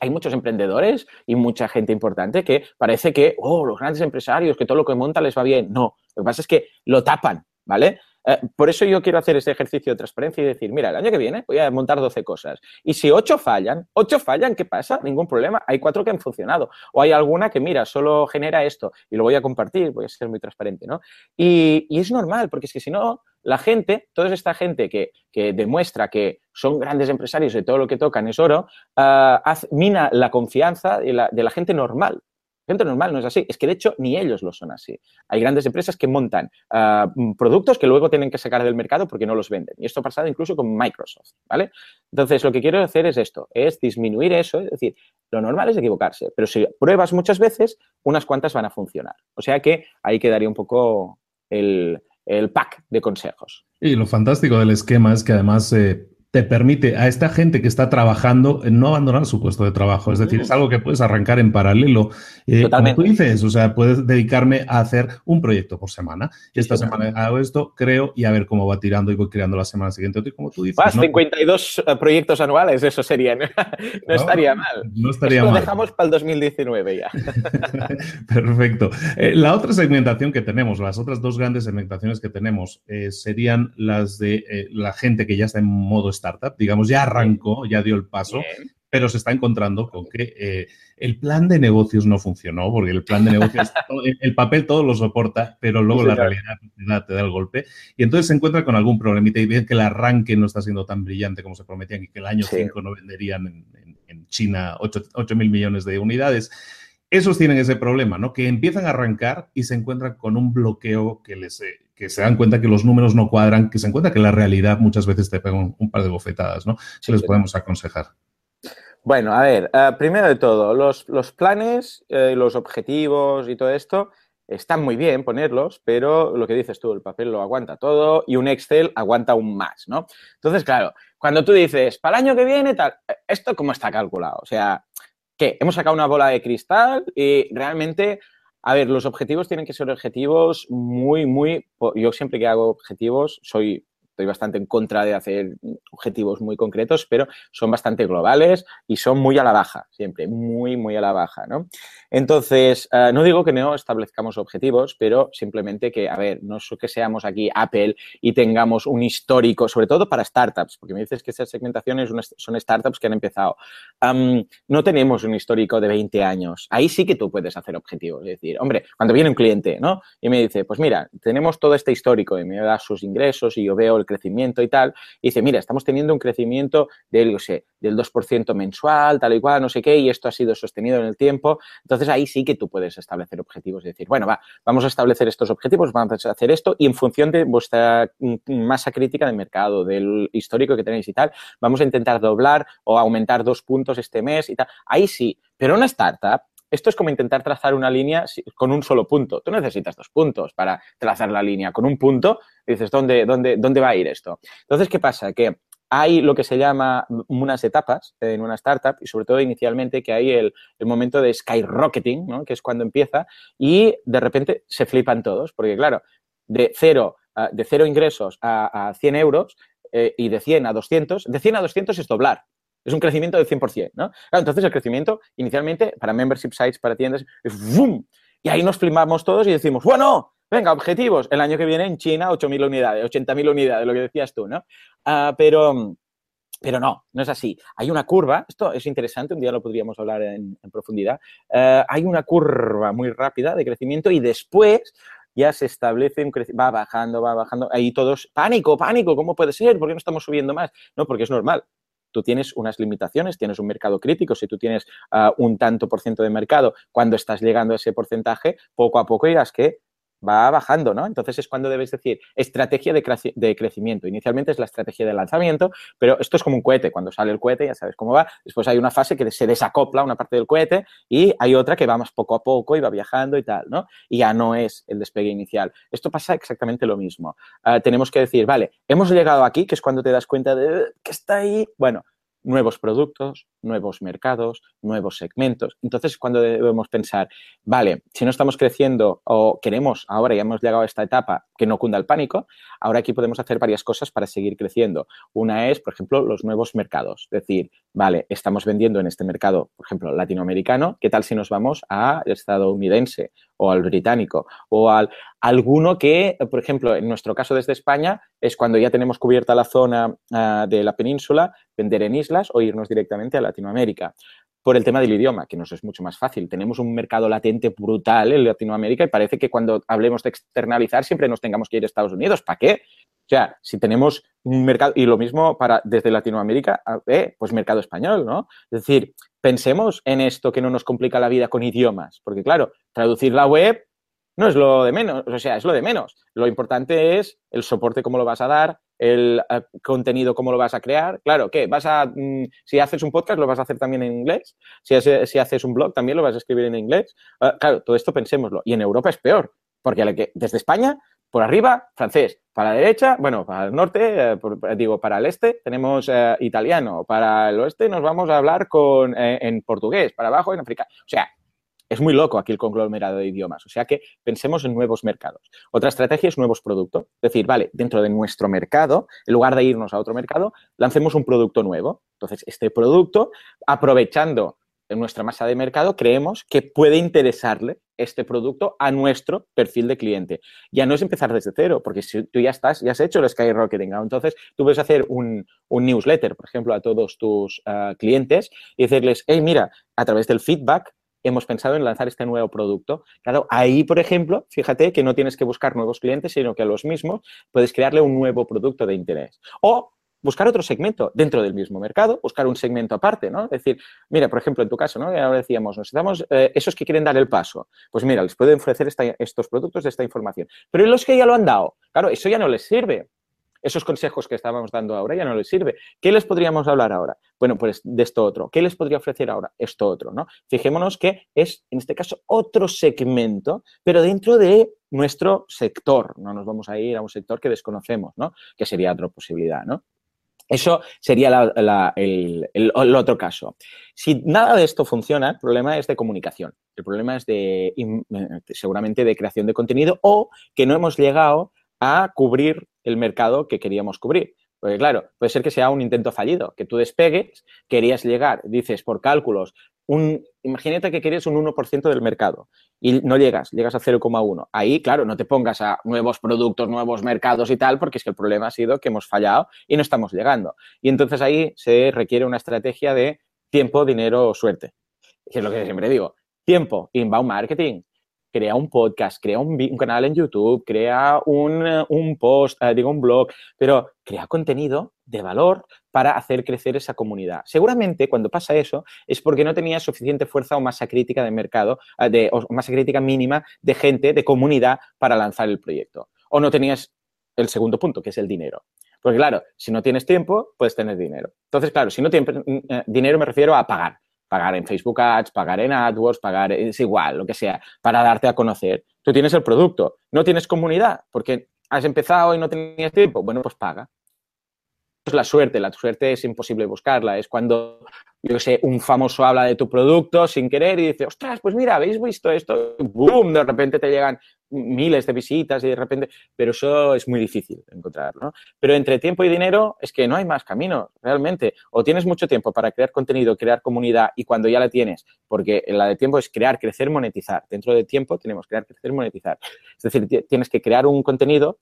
hay muchos emprendedores y mucha gente importante que parece que, oh, los grandes empresarios, que todo lo que montan les va bien. No, lo que pasa es que lo tapan, ¿vale? Eh, por eso yo quiero hacer ese ejercicio de transparencia y decir, mira, el año que viene voy a montar 12 cosas. Y si 8 fallan, 8 fallan, ¿qué pasa? Ningún problema. Hay 4 que han funcionado. O hay alguna que, mira, solo genera esto y lo voy a compartir, voy a ser muy transparente, ¿no? Y, es normal, porque es que si no, la gente, toda esta gente que, demuestra que son grandes empresarios y todo lo que tocan es oro, uh, mina la confianza de la gente normal. Gente normal no es así. Es que de hecho ni ellos lo son así. Hay grandes empresas que montan ah, productos que luego tienen que sacar del mercado porque no los venden. Y esto ha pasado incluso con Microsoft, ¿vale? Entonces lo que quiero hacer es esto, es disminuir eso, es decir, lo normal es equivocarse, pero si pruebas muchas veces, unas cuantas van a funcionar. O sea que ahí quedaría un poco el, pack de consejos. Y lo fantástico del esquema es que además eh, te permite a esta gente que está trabajando no abandonar su puesto de trabajo. Es decir, es algo que puedes arrancar en paralelo. Eh, Totalmente. Como tú dices, o sea, puedes dedicarme a hacer un proyecto por semana. Esta semana hago esto, creo, y a ver cómo va tirando y voy creando la semana siguiente. Como tú dices. Más 52 eh, proyectos anuales, eso sería. No, estaría mal. No estaría mal. Lo dejamos para el 2019 ya. Perfecto. Eh, la otra segmentación que tenemos, las otras dos grandes segmentaciones que tenemos, serían las de la gente que ya está en modo startup, digamos, ya arrancó, ya dio el paso, pero se está encontrando con que eh, el plan de negocios no funcionó, porque el plan de negocios, el papel todo lo soporta, pero luego la realidad te da, el golpe. Y entonces se encuentra con algún problemita y ve que el arranque no está siendo tan brillante como se prometían y que el año 5 no venderían en, en China 8 mil millones de unidades. Esos tienen ese problema, ¿no? Que empiezan a arrancar y se encuentran con un bloqueo que les eh, que se dan cuenta que los números no cuadran, que se encuentra que la realidad muchas veces te pega un, par de bofetadas, ¿no? ¿Qué les podemos aconsejar? Bueno, a ver, eh, primero de todo, los, planes, eh, los objetivos y todo esto están muy bien ponerlos, pero lo que dices tú, el papel lo aguanta todo y un Excel aguanta aún más, ¿no? Entonces, claro, cuando tú dices, para el año que viene, tal, ¿esto cómo está calculado? O sea, ¿qué? Hemos sacado una bola de cristal y realmente, a ver, los objetivos tienen que ser objetivos muy, muy... Yo siempre que hago objetivos soy estoy bastante en contra de hacer objetivos muy concretos, pero son bastante globales y son muy a la baja, siempre, muy, muy a la baja, ¿no? Entonces, eh, no digo que no establezcamos objetivos, pero simplemente que, a ver, no es que seamos aquí Apple y tengamos un histórico, sobre todo para startups, porque me dices que esas segmentaciones son startups que han empezado. no tenemos un histórico de 20 años. Ahí sí que tú puedes hacer objetivos. Es decir, hombre, cuando viene un cliente, ¿no? Y me dice, pues mira, tenemos todo este histórico y me da sus ingresos y yo veo el crecimiento y tal, y dice, mira, estamos teniendo un crecimiento del, no sé, del 2% mensual, tal y cual, no sé qué, y esto ha sido sostenido en el tiempo. Entonces ahí sí que tú puedes establecer objetivos y decir, bueno, va, vamos a establecer estos objetivos, vamos a hacer esto, y en función de vuestra masa crítica de mercado, del histórico que tenéis y tal, vamos a intentar doblar o aumentar dos puntos este mes y tal. Ahí sí, pero una startup esto es como intentar trazar una línea con un solo punto. Tú necesitas dos puntos para trazar la línea. Con un punto dices, ¿dónde, dónde, dónde va a ir esto? Entonces, ¿qué pasa? Que hay lo que se llama unas etapas en una startup y sobre todo inicialmente que hay el, momento de skyrocketing, ¿no? que es cuando empieza y de repente se flipan todos, porque claro, de cero, de cero ingresos a, 100 euros eh, y de 100 a 200, de 100 a 200 es doblar. Es un crecimiento del 100%, ¿no? entonces el crecimiento inicialmente para membership sites, para tiendas, es ¡boom! Y ahí nos flimamos todos y decimos, bueno, venga, objetivos, el año que viene en China 8.000 unidades, 80.000 unidades, lo que decías tú, ¿no? Ah, pero, pero no, no es así. Hay una curva, esto es interesante, un día lo podríamos hablar en, profundidad. Ah, hay una curva muy rápida de crecimiento y después ya se establece un crecimiento, va bajando, va bajando. Ahí todos, pánico, pánico, ¿cómo puede ser? ¿Por qué no estamos subiendo más? No, porque es normal tú tienes unas limitaciones, tienes un mercado crítico, si tú tienes ah, un tanto por ciento de mercado, cuando estás llegando a ese porcentaje, poco a poco irás que va bajando, ¿no? Entonces es cuando debes decir estrategia de, crecimiento. Inicialmente es la estrategia de lanzamiento, pero esto es como un cohete. Cuando sale el cohete ya sabes cómo va. Después hay una fase que se desacopla una parte del cohete y hay otra que va más poco a poco y va viajando y tal, ¿no? Y ya no es el despegue inicial. Esto pasa exactamente lo mismo. Ah, tenemos que decir, vale, hemos llegado aquí, que es cuando te das cuenta de que está ahí. Bueno, nuevos productos, nuevos mercados, nuevos segmentos. Entonces, cuando debemos pensar, vale, si no estamos creciendo o queremos, ahora ya hemos llegado a esta etapa que no cunda el pánico, ahora aquí podemos hacer varias cosas para seguir creciendo. Una es, por ejemplo, los nuevos mercados. Es decir, vale, estamos vendiendo en este mercado, por ejemplo, latinoamericano, ¿qué tal si nos vamos al estadounidense o al británico o al alguno que, por ejemplo, en nuestro caso desde España, es cuando ya tenemos cubierta la zona ah, de la península, vender en islas o irnos directamente a Latinoamérica. Por el tema del idioma, que nos es mucho más fácil. Tenemos un mercado latente brutal en Latinoamérica y parece que cuando hablemos de externalizar siempre nos tengamos que ir a Estados Unidos. ¿Para qué? O sea, si tenemos un mercado, y lo mismo para desde Latinoamérica, eh, pues mercado español, ¿no? Es decir, pensemos en esto que no nos complica la vida con idiomas, porque claro, traducir la web no es lo de menos, o sea, es lo de menos. Lo importante es el soporte, cómo lo vas a dar, el eh, contenido, cómo lo vas a crear. Claro, ¿qué? Vas a, mm, si haces un podcast, lo vas a hacer también en inglés. Si, si haces un blog, también lo vas a escribir en inglés. Ah, claro, todo esto pensémoslo. Y en Europa es peor, porque desde España, por arriba, francés. Para la derecha, bueno, para el norte, eh, digo, para el este tenemos eh, italiano. Para el oeste nos vamos a hablar con, en portugués. Para abajo en africano. O sea, es muy loco aquí el conglomerado de idiomas, o sea que pensemos en nuevos mercados. Otra estrategia es nuevos productos. Es decir, vale, dentro de nuestro mercado, en lugar de irnos a otro mercado, lancemos un producto nuevo. Entonces, este producto, aprovechando nuestra masa de mercado, creemos que puede interesarle este producto a nuestro perfil de cliente. Ya no es empezar desde cero, porque si tú ya estás, ya has hecho el skyrocketing, entonces tú puedes hacer un, newsletter, por ejemplo, a todos tus ah, clientes y decirles, hey, mira, a través del feedback hemos pensado en lanzar este nuevo producto. Claro, ahí, por ejemplo, fíjate que no tienes que buscar nuevos clientes, sino que a los mismos puedes crearle un nuevo producto de interés. O buscar otro segmento dentro del mismo mercado, buscar un segmento aparte, ¿no? Es decir, mira, por ejemplo, en tu caso, ¿no? Ahora decíamos, necesitamos eh, esos que quieren dar el paso. Pues mira, les pueden ofrecer estos productos de esta información. Pero los que ya lo han dado, claro, eso ya no les sirve esos consejos que estábamos dando ahora ya no les sirve. ¿Qué les podríamos hablar ahora? Bueno, pues de esto otro. ¿Qué les podría ofrecer ahora? Esto otro, ¿no? Fijémonos que es, en este caso, otro segmento, pero dentro de nuestro sector. No nos vamos a ir a un sector que desconocemos, ¿no? Que sería otra posibilidad, ¿no? Eso sería el, el, otro caso. Si nada de esto funciona, el problema es de comunicación. El problema es de, seguramente, de creación de contenido o que no hemos llegado a cubrir el mercado que queríamos cubrir. Porque claro, puede ser que sea un intento fallido, que tú despegues, querías llegar, dices por cálculos, un, imagínate que querías un 1% del mercado y no llegas, llegas a 0,1. Ahí, claro, no te pongas a nuevos productos, nuevos mercados y tal, porque es que el problema ha sido que hemos fallado y no estamos llegando. Y entonces ahí se requiere una estrategia de tiempo, dinero suerte. Que es lo que siempre digo. Tiempo, inbound marketing, crea un podcast, crea un, canal en YouTube, crea un, un post, eh, digo un blog, pero crea contenido de valor para hacer crecer esa comunidad. Seguramente cuando pasa eso es porque no tenías suficiente fuerza o masa crítica de mercado, eh, de, o masa crítica mínima de gente, de comunidad para lanzar el proyecto. O no tenías el segundo punto, que es el dinero. Porque claro, si no tienes tiempo, puedes tener dinero. Entonces, claro, si no tienes eh, dinero me refiero a pagar pagar en Facebook Ads, pagar en AdWords, pagar, es igual, lo que sea, para darte a conocer. Tú tienes el producto, no tienes comunidad, porque has empezado y no tenías tiempo, bueno, pues paga. Es la suerte, la suerte es imposible buscarla, es cuando yo sé, un famoso habla de tu producto sin querer y dice, ostras, pues mira, ¿habéis visto esto? ¡Boom! De repente te llegan miles de visitas y de repente, pero eso es muy difícil encontrar, ¿no? Pero entre tiempo y dinero es que no hay más camino, realmente. O tienes mucho tiempo para crear contenido, crear comunidad y cuando ya la tienes, porque la de tiempo es crear, crecer, monetizar. Dentro de tiempo tenemos crear, crecer, monetizar. Es decir, tienes que crear un contenido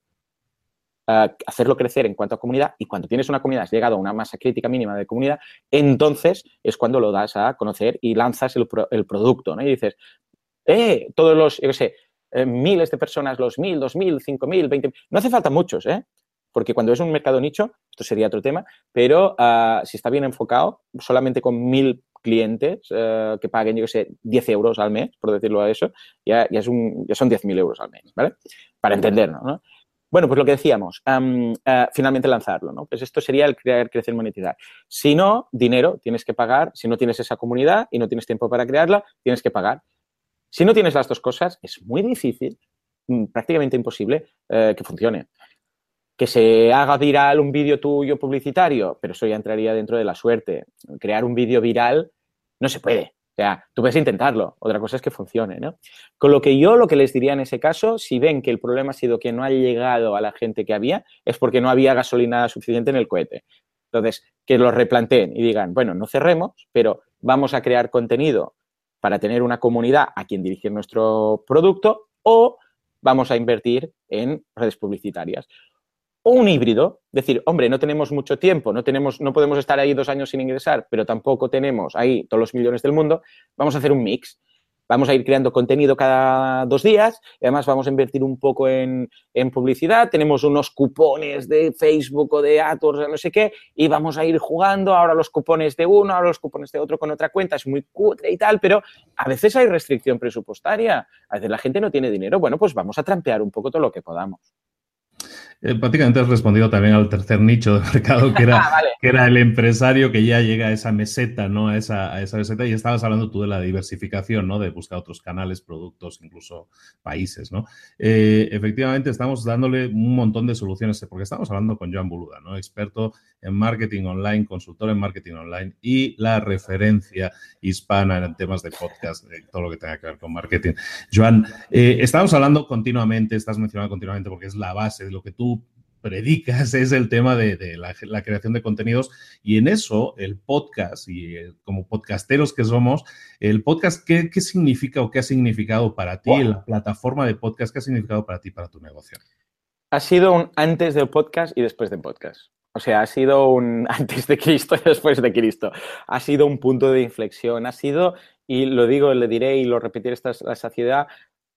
hacerlo crecer en cuanto a comunidad y cuando tienes una comunidad, has llegado a una masa crítica mínima de comunidad, entonces es cuando lo das a conocer y lanzas el, producto, ¿no? Y dices, eh, todos los, yo qué sé, eh, miles de personas, los mil, dos mil, cinco mil, veinte no hace falta muchos, ¿eh? Porque cuando es un mercado nicho, esto sería otro tema, pero ah, si está bien enfocado, solamente con mil clientes eh, que paguen, yo qué sé, 10 euros al mes, por decirlo a eso, ya, ya, es un, ya son 10.000 euros al mes, ¿vale? Para entenderlo, ¿no? Bueno, pues lo que decíamos, eh, finalmente lanzarlo, ¿no? Pues esto sería el crear, crecer, monetizar. Si no, dinero tienes que pagar. Si no tienes esa comunidad y no tienes tiempo para crearla, tienes que pagar. Si no tienes las dos cosas, es muy difícil, mm, prácticamente imposible, eh, que funcione. Que se haga viral un vídeo tuyo publicitario, pero eso ya entraría dentro de la suerte. Crear un vídeo viral no se puede. O sea, tú puedes intentarlo, otra cosa es que funcione, ¿no? Con lo que yo lo que les diría en ese caso, si ven que el problema ha sido que no ha llegado a la gente que había, es porque no había gasolina suficiente en el cohete. Entonces, que lo replanteen y digan, bueno, no cerremos, pero vamos a crear contenido para tener una comunidad a quien dirigir nuestro producto o vamos a invertir en redes publicitarias o un híbrido, decir, hombre, no tenemos mucho tiempo, no, tenemos, no podemos estar ahí dos años sin ingresar, pero tampoco tenemos ahí todos los millones del mundo, vamos a hacer un mix. Vamos a ir creando contenido cada dos días además vamos a invertir un poco en, publicidad. Tenemos unos cupones de Facebook o de AdWords, no sé qué, y vamos a ir jugando ahora los cupones de uno, ahora los cupones de otro con otra cuenta. Es muy cutre y tal, pero a veces hay restricción presupuestaria. A veces la gente no tiene dinero. Bueno, pues vamos a trampear un poco todo lo que podamos. Eh, prácticamente has respondido también al tercer nicho de mercado, que era, ah, que era el empresario que ya llega a esa meseta, ¿no? A esa, a esa meseta. Y estabas hablando tú de la diversificación, ¿no? De buscar otros canales, productos, incluso países, ¿no? Eh, efectivamente, estamos dándole un montón de soluciones, porque estamos hablando con Joan Buluda, ¿no? Experto en marketing online, consultor en marketing online y la referencia hispana en temas de podcast, de todo lo que tenga que ver con marketing. Joan, eh, estamos hablando continuamente, estás mencionando continuamente porque es la base de lo que tú predicas es el tema de, la, creación de contenidos y en eso el podcast y eh, como podcasteros que somos, el podcast, ¿qué, significa o qué ha significado para ti, la plataforma de podcast, qué ha significado para ti, para tu negocio? Ha sido un antes del podcast y después del podcast. O sea, ha sido un antes de Cristo y después de Cristo. Ha sido un punto de inflexión. Ha sido, y lo digo, le diré y lo repetiré esta la saciedad,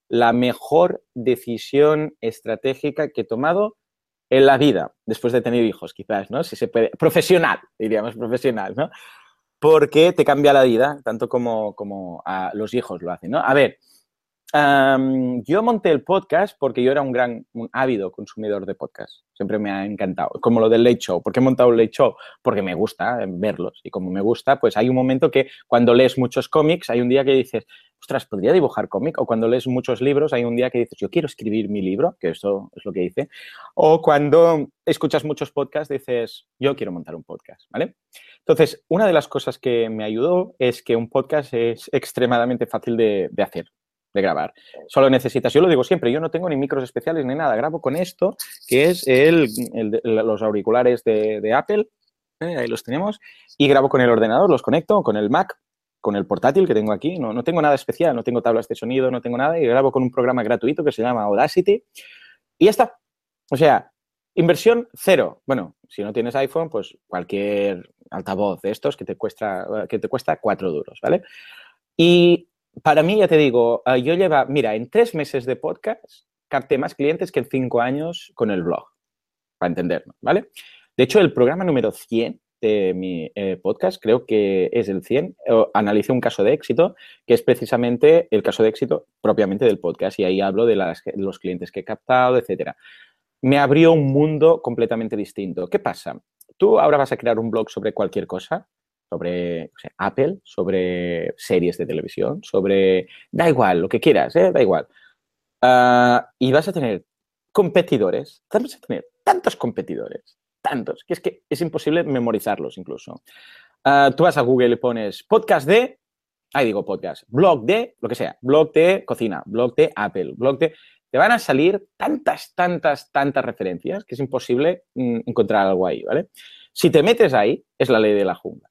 la mejor decisión estratégica que he tomado en la vida, después de tener hijos, quizás, ¿no? Si se puede, profesional, diríamos profesional, ¿no? Porque te cambia la vida, tanto como, como a los hijos lo hacen, ¿no? A ver, yo monté el podcast porque yo era un gran, un ávido consumidor de podcast. Siempre me ha encantado. Como lo del Late Show. ¿Por qué he montado un Late Show? Porque me gusta eh, verlos. Y como me gusta, pues hay un momento que cuando lees muchos cómics, hay un día que dices, ostras, ¿podría dibujar cómic? O cuando lees muchos libros, hay un día que dices, yo quiero escribir mi libro, que eso es lo que hice. O cuando escuchas muchos podcasts, dices, yo quiero montar un podcast, ¿vale? Entonces, una de las cosas que me ayudó es que un podcast es extremadamente fácil de, de hacer de grabar. Solo necesitas, yo lo digo siempre, yo no tengo ni micros especiales ni nada, grabo con esto, que es el, los auriculares de, Apple, ¿eh? ahí los tenemos, y grabo con el ordenador, los conecto con el Mac, con el portátil que tengo aquí, no, no tengo nada especial, no tengo tablas de sonido, no tengo nada, y grabo con un programa gratuito que se llama Audacity, y ya está. O sea, inversión cero. Bueno, si no tienes iPhone, pues cualquier altavoz de estos que te cuesta, que te cuesta cuatro duros, ¿vale? Y para mí, ya te digo, ah, yo lleva, mira, en tres meses de podcast capté más clientes que en cinco años con el blog, para entendernos, ¿vale? De hecho, el programa número 100 de mi eh, podcast, creo que es el 100, analicé un caso de éxito, que es precisamente el caso de éxito propiamente del podcast, y ahí hablo de, de los clientes que he captado, etcétera. Me abrió un mundo completamente distinto. ¿Qué pasa? Tú ahora vas a crear un blog sobre cualquier cosa, sobre Apple, sobre series de televisión, sobre... Da igual, lo que quieras, ¿eh? da igual. Ah, y vas a tener competidores, vas a tener tantos competidores, tantos, que es que es imposible memorizarlos incluso. Ah, tú vas a Google y pones podcast de, ahí digo podcast, blog de, lo que sea, blog de cocina, blog de Apple, blog de... Te van a salir tantas, tantas, tantas referencias que es imposible mm, encontrar algo ahí, ¿vale? Si te metes ahí, es la ley de la jungla.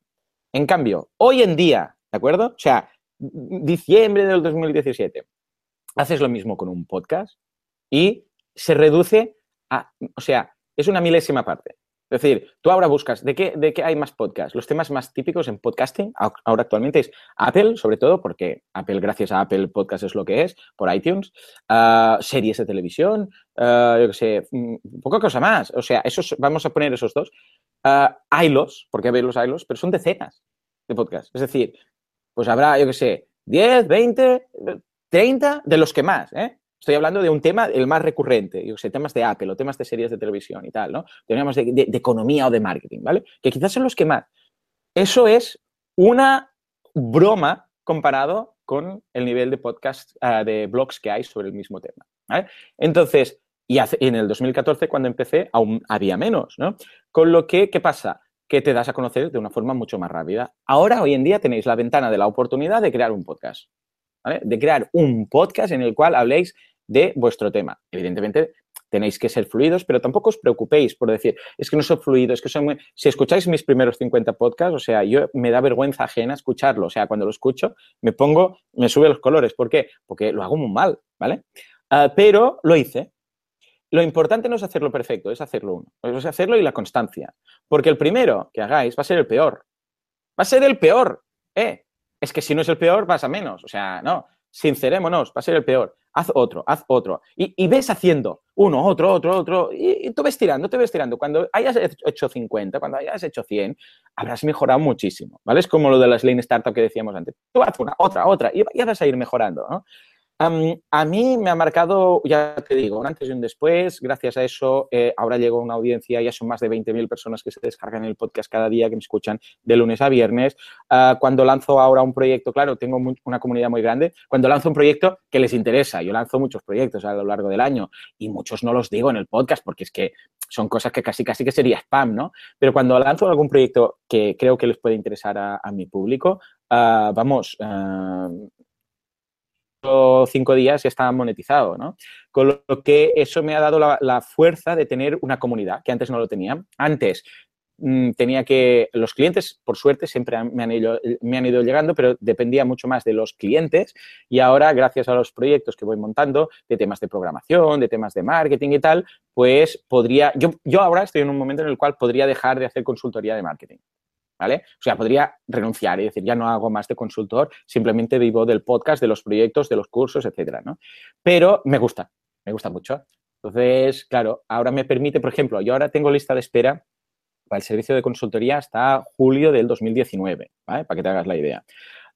En cambio, hoy en día, ¿de acuerdo? O sea, diciembre del 2017, haces lo mismo con un podcast y se reduce a, o sea, es una milésima parte. Es decir, tú ahora buscas, ¿de qué, de qué hay más podcasts? Los temas más típicos en podcasting ahora actualmente es Apple, sobre todo, porque Apple, gracias a Apple Podcast es lo que es, por iTunes, ah, series de televisión, uh, yo qué sé, mm, poca cosa más. O sea, esos, vamos a poner esos dos. Uh, hilos, porque hay los hilos, pero son decenas de podcasts. Es decir, pues habrá, yo qué sé, 10, 20, 30 de los que más, ¿eh? Estoy hablando de un tema, el más recurrente, yo sé, temas de Apple o temas de series de televisión y tal, ¿no? Tenemos de, economía o de marketing, ¿vale? Que quizás son los que más. Eso es una broma comparado con el nivel de podcast, uh, de blogs que hay sobre el mismo tema. Entonces, Y en el 2014, cuando empecé, aún había menos, ¿no? Con lo que, ¿qué pasa? Que te das a conocer de una forma mucho más rápida. Ahora, hoy en día, tenéis la ventana de la oportunidad de crear un podcast. ¿vale? De crear un podcast en el cual habléis de vuestro tema. Evidentemente, tenéis que ser fluidos, pero tampoco os preocupéis por decir, es que no soy fluido, es que soy muy... Si escucháis mis primeros 50 podcasts, o sea, yo me da vergüenza ajena escucharlo, o sea, cuando lo escucho me pongo, me sube los colores. ¿Por qué? Porque lo hago muy mal, ¿vale? Ah, pero lo hice, lo importante no es hacerlo perfecto, es hacerlo uno. Es hacerlo y la constancia. Porque el primero que hagáis va a ser el peor. Va a ser el peor. ¿eh? Es que si no es el peor, vas a menos. O sea, no. Sincerémonos, va a ser el peor. Haz otro, haz otro. Y, ves haciendo uno, otro, otro, otro. Y, tú ves tirando, te ves tirando. Cuando hayas hecho 50, cuando hayas hecho 100, habrás mejorado muchísimo. ¿Vale? Es como lo de las Lean Startup que decíamos antes. Tú haz una, otra, otra. Y ya vas a ir mejorando. ¿no? A mí me ha marcado, ya te digo, un antes y un después. Gracias a eso, eh, ahora llego a una audiencia, ya son más de 20.000 personas que se descargan el podcast cada día, que me escuchan de lunes a viernes. Ah, cuando lanzo ahora un proyecto, claro, tengo una comunidad muy grande. Cuando lanzo un proyecto que les interesa, yo lanzo muchos proyectos a lo largo del año y muchos no los digo en el podcast porque es que son cosas que casi, casi que sería spam, ¿no? Pero cuando lanzo algún proyecto que creo que les puede interesar a, mi público, ah, vamos, ah, cinco días ya estaba monetizado, ¿no? Con lo que eso me ha dado la, fuerza de tener una comunidad que antes no lo tenía. Antes mm, tenía que, los clientes, por suerte, siempre me han, ido, me han ido llegando, pero dependía mucho más de los clientes y ahora, gracias a los proyectos que voy montando, de temas de programación, de temas de marketing y tal, pues podría, yo, yo ahora estoy en un momento en el cual podría dejar de hacer consultoría de marketing. ¿Vale? O sea, podría renunciar y decir, ya no hago más de consultor, simplemente vivo del podcast, de los proyectos, de los cursos, etcétera, ¿no? Pero me gusta, me gusta mucho. Entonces, claro, ahora me permite, por ejemplo, yo ahora tengo lista de espera para el servicio de consultoría hasta julio del 2019, ¿vale? Para que te hagas la idea.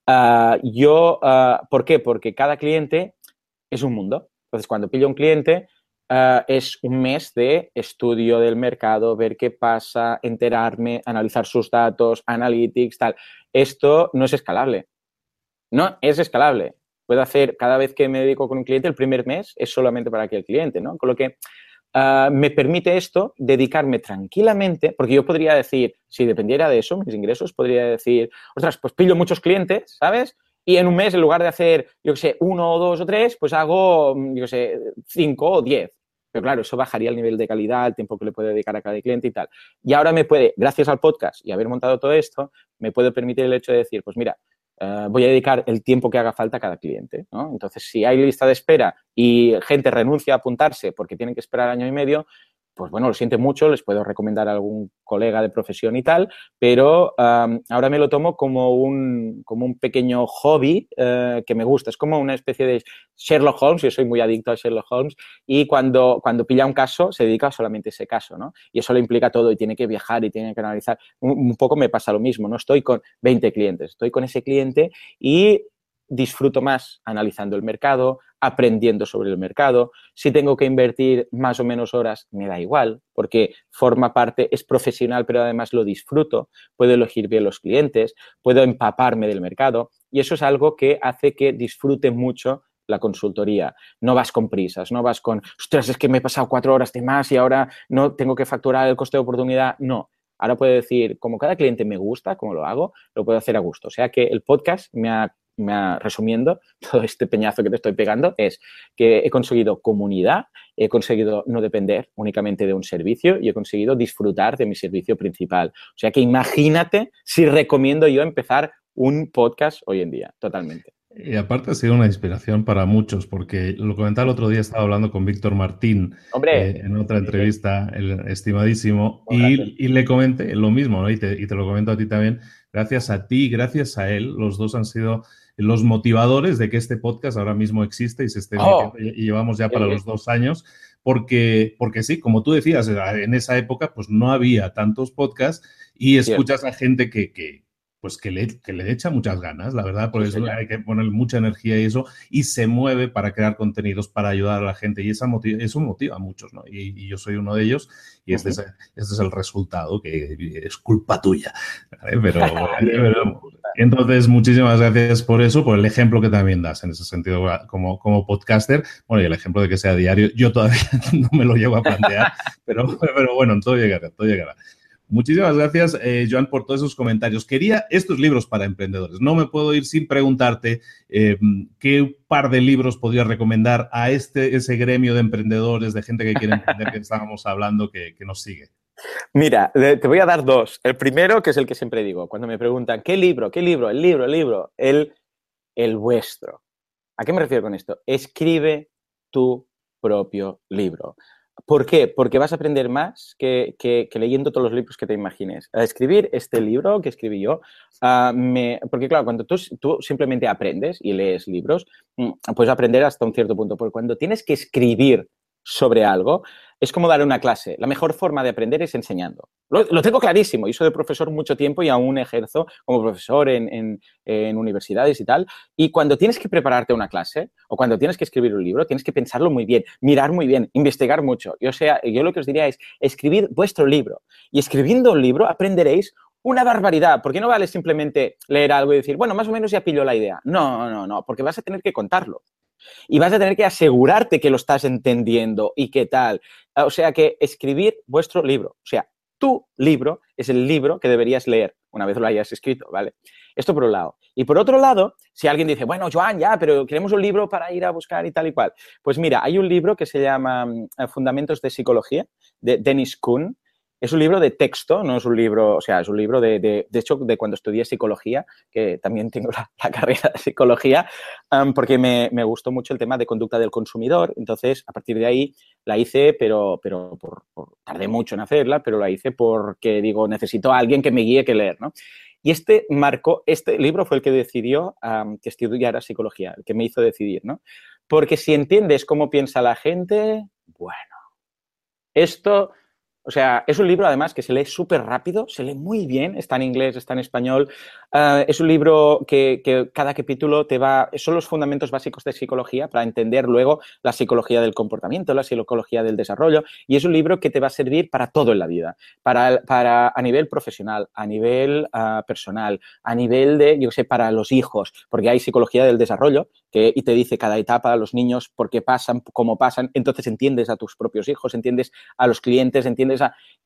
Ah, yo, uh, ¿por qué? Porque cada cliente es un mundo. Entonces, cuando pillo un cliente, Ah, es un mes de estudio del mercado, ver qué pasa, enterarme, analizar sus datos, analytics, tal. Esto no es escalable. No es escalable. Puedo hacer cada vez que me dedico con un cliente, el primer mes es solamente para aquel cliente, ¿no? Con lo que ah, me permite esto dedicarme tranquilamente, porque yo podría decir, si dependiera de eso, mis ingresos, podría decir, ostras, pues pillo muchos clientes, ¿sabes? Y en un mes, en lugar de hacer, yo qué sé, uno o dos o tres, pues hago, yo qué sé, cinco o diez. Pero claro, eso bajaría el nivel de calidad, el tiempo que le puede dedicar a cada cliente y tal. Y ahora me puede, gracias al podcast y haber montado todo esto, me puede permitir el hecho de decir, pues mira, eh, voy a dedicar el tiempo que haga falta a cada cliente. Entonces, si hay lista de espera y gente renuncia a apuntarse porque tienen que esperar año y medio, pues bueno, lo siento mucho, les puedo recomendar a algún colega de profesión y tal, pero ahora me lo tomo como un, como un pequeño hobby eh, que me gusta. Es como una especie de Sherlock Holmes, yo soy muy adicto a Sherlock Holmes, y cuando, cuando pilla un caso, se dedica solamente a ese caso, ¿no? Y eso lo implica todo y tiene que viajar y tiene que analizar. un poco me pasa lo mismo, no estoy con 20 clientes, estoy con ese cliente y disfruto más analizando el mercado, aprendiendo sobre el mercado. Si tengo que invertir más o menos horas, me da igual, porque forma parte, es profesional, pero además lo disfruto. Puedo elegir bien los clientes, puedo empaparme del mercado y eso es algo que hace que disfrute mucho la consultoría. No vas con prisas, no vas con, ostras, es que me he pasado cuatro horas de más y ahora no tengo que facturar el coste de oportunidad. No. Ahora puedo decir, como cada cliente me gusta, como lo hago, lo puedo hacer a gusto. O sea que el podcast me ha resumiendo todo este peñazo que te estoy pegando, es que he conseguido comunidad, he conseguido no depender únicamente de un servicio y he conseguido disfrutar de mi servicio principal. O sea que imagínate si recomiendo yo empezar un podcast hoy en día, totalmente. Y aparte ha sido una inspiración para muchos, porque lo comentaba el otro día, estaba hablando con Víctor Martín eh, en otra entrevista, el estimadísimo, y, le comenté lo mismo, ¿no? y, te, y te lo comento a ti también, gracias a ti, gracias a él, los dos han sido los motivadores de que este podcast ahora mismo existe y se esté oh. y llevamos ya para los dos años, porque, porque sí, como tú decías, en esa época pues no había tantos podcasts y escuchas a gente que, que pues que le, que le echa muchas ganas, la verdad, por eso hay que poner mucha energía y eso, y se mueve para crear contenidos, para ayudar a la gente, y esa motiva, eso motiva a muchos, ¿no? Y, yo soy uno de ellos, y este, es, este es el resultado, que es culpa tuya. Pero, Entonces, muchísimas gracias por eso, por el ejemplo que también das en ese sentido como, como podcaster. Bueno, y el ejemplo de que sea diario, yo todavía no me lo llego a plantear, pero, pero bueno, todo llegará, todo llegará. Muchísimas gracias, eh, Joan, por todos esos comentarios. Quería estos libros para emprendedores. No me puedo ir sin preguntarte eh, qué par de libros podrías recomendar a este, ese gremio de emprendedores, de gente que quiere emprender que estábamos hablando, que, nos sigue. Mira, te voy a dar dos. El primero, que es el que siempre digo, cuando me preguntan, ¿qué libro? ¿Qué libro? El libro, el libro. El, el vuestro. ¿A qué me refiero con esto? Escribe tu propio libro. ¿Por qué? Porque vas a aprender más que, leyendo todos los libros que te imagines. A escribir este libro que escribí yo, ah, porque claro, cuando tú, tú, simplemente aprendes y lees libros, puedes aprender hasta un cierto punto, porque cuando tienes que escribir sobre algo, es como dar una clase. La mejor forma de aprender es enseñando. Lo, tengo clarísimo. Soy de profesor mucho tiempo y aún ejerzo como profesor en, universidades y tal. Y cuando tienes que prepararte una clase o cuando tienes que escribir un libro, tienes que pensarlo muy bien, mirar muy bien, investigar mucho. Yo, sea, yo lo que os diría es escribir vuestro libro. Y escribiendo un libro aprenderéis una barbaridad, porque no vale simplemente leer algo y decir, bueno, más o menos ya pilló la idea. No, no, no, porque vas a tener que contarlo. Y vas a tener que asegurarte que lo estás entendiendo y qué tal. O sea que escribir vuestro libro, o sea, tu libro es el libro que deberías leer una vez lo hayas escrito, ¿vale? Esto por un lado. Y por otro lado, si alguien dice, bueno, Joan, ya, pero queremos un libro para ir a buscar y tal y cual. Pues mira, hay un libro que se llama mm, Fundamentos de Psicología, de Dennis Kuhn, es un libro de texto, no es un libro, o sea, es un libro de, de, de hecho, de cuando estudié psicología, que también tengo la, carrera de psicología, porque me, me, gustó mucho el tema de conducta del consumidor. Entonces, a partir de ahí la hice, pero, pero tardé mucho en hacerla, pero la hice porque, digo, necesito a alguien que me guíe que leer, ¿no? Y este marco, este libro fue el que decidió que estudiara psicología, el que me hizo decidir, ¿no? Porque si entiendes cómo piensa la gente, bueno, esto o sea, es un libro además que se lee súper rápido, se lee muy bien, está en inglés, está en español. Ah, es un libro que, cada capítulo te va, son los fundamentos básicos de psicología para entender luego la psicología del comportamiento, la psicología del desarrollo. Y es un libro que te va a servir para todo en la vida, para, para a nivel profesional, a nivel ah, personal, a nivel de, yo sé, para los hijos, porque hay psicología del desarrollo que, y te dice cada etapa a los niños por qué pasan, cómo pasan. Entonces entiendes a tus propios hijos, entiendes a los clientes, entiendes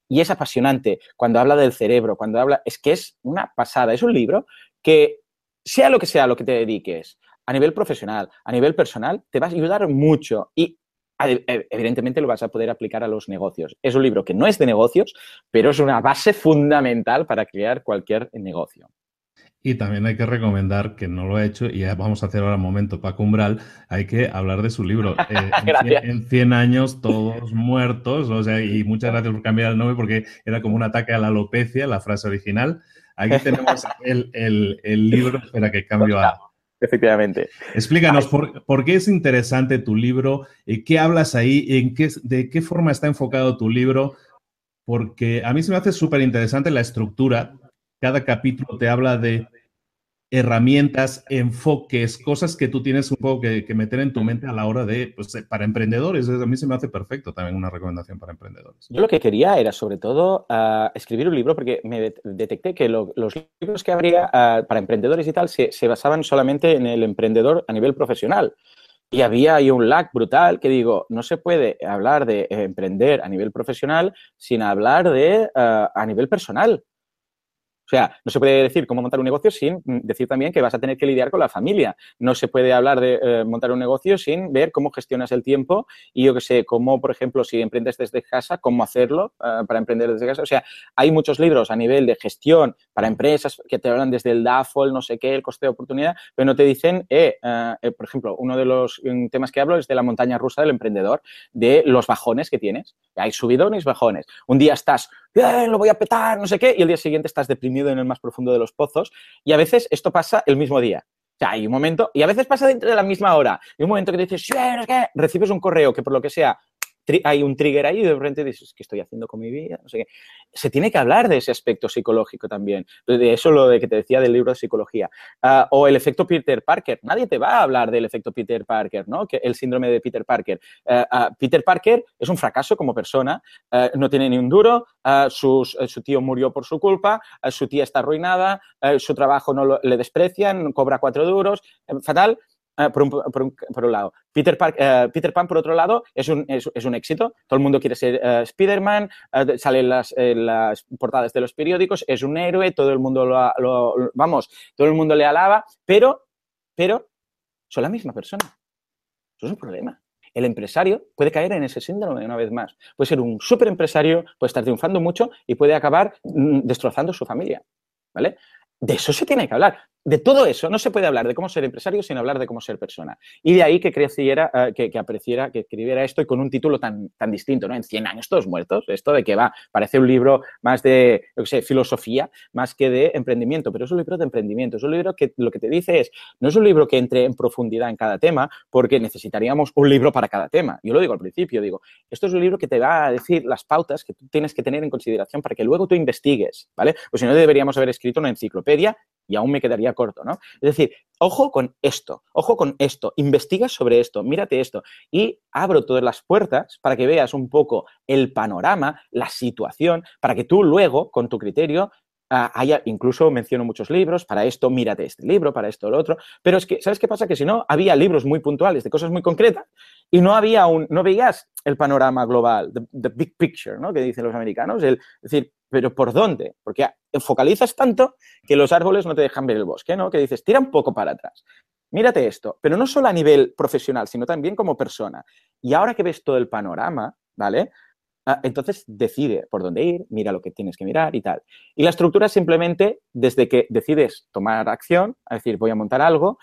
y es apasionante cuando habla del cerebro, cuando habla... Es que es una pasada, es un libro que, sea lo que sea lo que te dediques, a nivel profesional, a nivel personal, te va a ayudar mucho y evidentemente lo vas a poder aplicar a los negocios. Es un libro que no es de negocios, pero es una base fundamental para crear cualquier negocio. Y también hay que recomendar, que no lo ha hecho, y ya vamos a hacer ahora un momento, Paco Umbral, hay que hablar de su libro. Eh, en, 100, años, todos muertos, o sea, y muchas gracias por cambiar el nombre porque era como un ataque a la alopecia, la frase original. Aquí tenemos el, libro, espera que cambio a... Efectivamente. Explícanos, por, qué es interesante tu libro? ¿Qué hablas ahí? ¿En qué, ¿De qué forma está enfocado tu libro? Porque a mí se me hace súper interesante la estructura cada capítulo te habla de herramientas, enfoques, cosas que tú tienes un poco que, meter en tu mente a la hora de, pues, eh, para emprendedores. A mí se me hace perfecto también una recomendación para emprendedores. Yo lo que quería era sobre todo ah, escribir un libro porque me detecté que los libros que habría ah, para emprendedores y tal se, basaban solamente en el emprendedor a nivel profesional. Y había ahí un lag brutal que digo, no se puede hablar de emprender a nivel profesional sin hablar de ah, a nivel personal. Sea, no se puede decir cómo montar un negocio sin mm, decir también que vas a tener que lidiar con la familia. No se puede hablar de eh, montar un negocio sin ver cómo gestionas el tiempo y yo que sé, cómo, por ejemplo, si emprendes desde casa, cómo hacerlo eh, para emprender desde casa. O sea, hay muchos libros a nivel de gestión para empresas que te hablan desde el DAFO, no sé qué, el coste de oportunidad, pero no te dicen, eh, por ejemplo, uno de los mm, temas que hablo es de la montaña rusa del emprendedor, de los bajones que tienes. Hay subidones y bajones. Un día estás, lo voy a petar, no sé qué, y el día siguiente estás deprimido en el más profundo de los pozos y a veces esto pasa el mismo día. O sea, hay un momento, y a veces pasa dentro de la misma hora, y un momento que dices, sí, recibes un correo que por lo que sea hay un trigger ahí y de repente dices, ¿qué estoy haciendo con mi vida? No sé qué. Se tiene que hablar de ese aspecto psicológico también. De eso lo de que te decía del libro de psicología. Ah, o el efecto Peter Parker. Nadie te va a hablar del efecto Peter Parker, ¿no? Que el síndrome de Peter Parker. Ah, ah, Peter Parker es un fracaso como persona, no tiene ni un duro, su tío murió por su culpa, su tía está arruinada, su trabajo no le desprecian, cobra cuatro duros, fatal. Eh, por, un, lado. Peter, eh, Peter, Pan, por otro lado, es un, es, un, éxito. Todo el mundo quiere ser uh, Spider-Man, sale en las, las, portadas de los periódicos, es un héroe, todo el mundo lo, vamos, todo el mundo le alaba, pero, pero son la misma persona. Eso es un problema. El empresario puede caer en ese síndrome una vez más. Puede ser un súper empresario, puede estar triunfando mucho y puede acabar mm, destrozando su familia. ¿Vale? De eso se tiene que hablar de todo eso no se puede hablar de cómo ser empresario sin hablar de cómo ser persona. Y de ahí que creciera, eh, que, apreciara, que escribiera esto y con un título tan, tan distinto, ¿no? En 100 años todos muertos, esto de que va, parece un libro más de, yo sé, filosofía, más que de emprendimiento, pero es un libro de emprendimiento, es un libro que lo que te dice es, no es un libro que entre en profundidad en cada tema, porque necesitaríamos un libro para cada tema. Yo lo digo al principio, digo, esto es un libro que te va a decir las pautas que tú tienes que tener en consideración para que luego tú investigues, ¿vale? Pues si no, deberíamos haber escrito una enciclopedia y aún me quedaría corto, ¿no? Es decir, ojo con esto, ojo con esto, investiga sobre esto, mírate esto y abro todas las puertas para que veas un poco el panorama, la situación, para que tú luego, con tu criterio, ah, haya, incluso menciono muchos libros, para esto mírate este libro, para esto lo otro, pero es que, ¿sabes qué pasa? Que si no, había libros muy puntuales de cosas muy concretas y no había un, no veías el panorama global, the, big picture, ¿no? Que dicen los americanos, el, es decir, pero ¿por dónde? Porque focalizas tanto que los árboles no te dejan ver el bosque, ¿no? Que dices, tira un poco para atrás. Mírate esto, pero no solo a nivel profesional, sino también como persona. Y ahora que ves todo el panorama, ¿vale? Ah, entonces decide por dónde ir, mira lo que tienes que mirar y tal. Y la estructura es simplemente desde que decides tomar acción, es decir, voy a montar algo,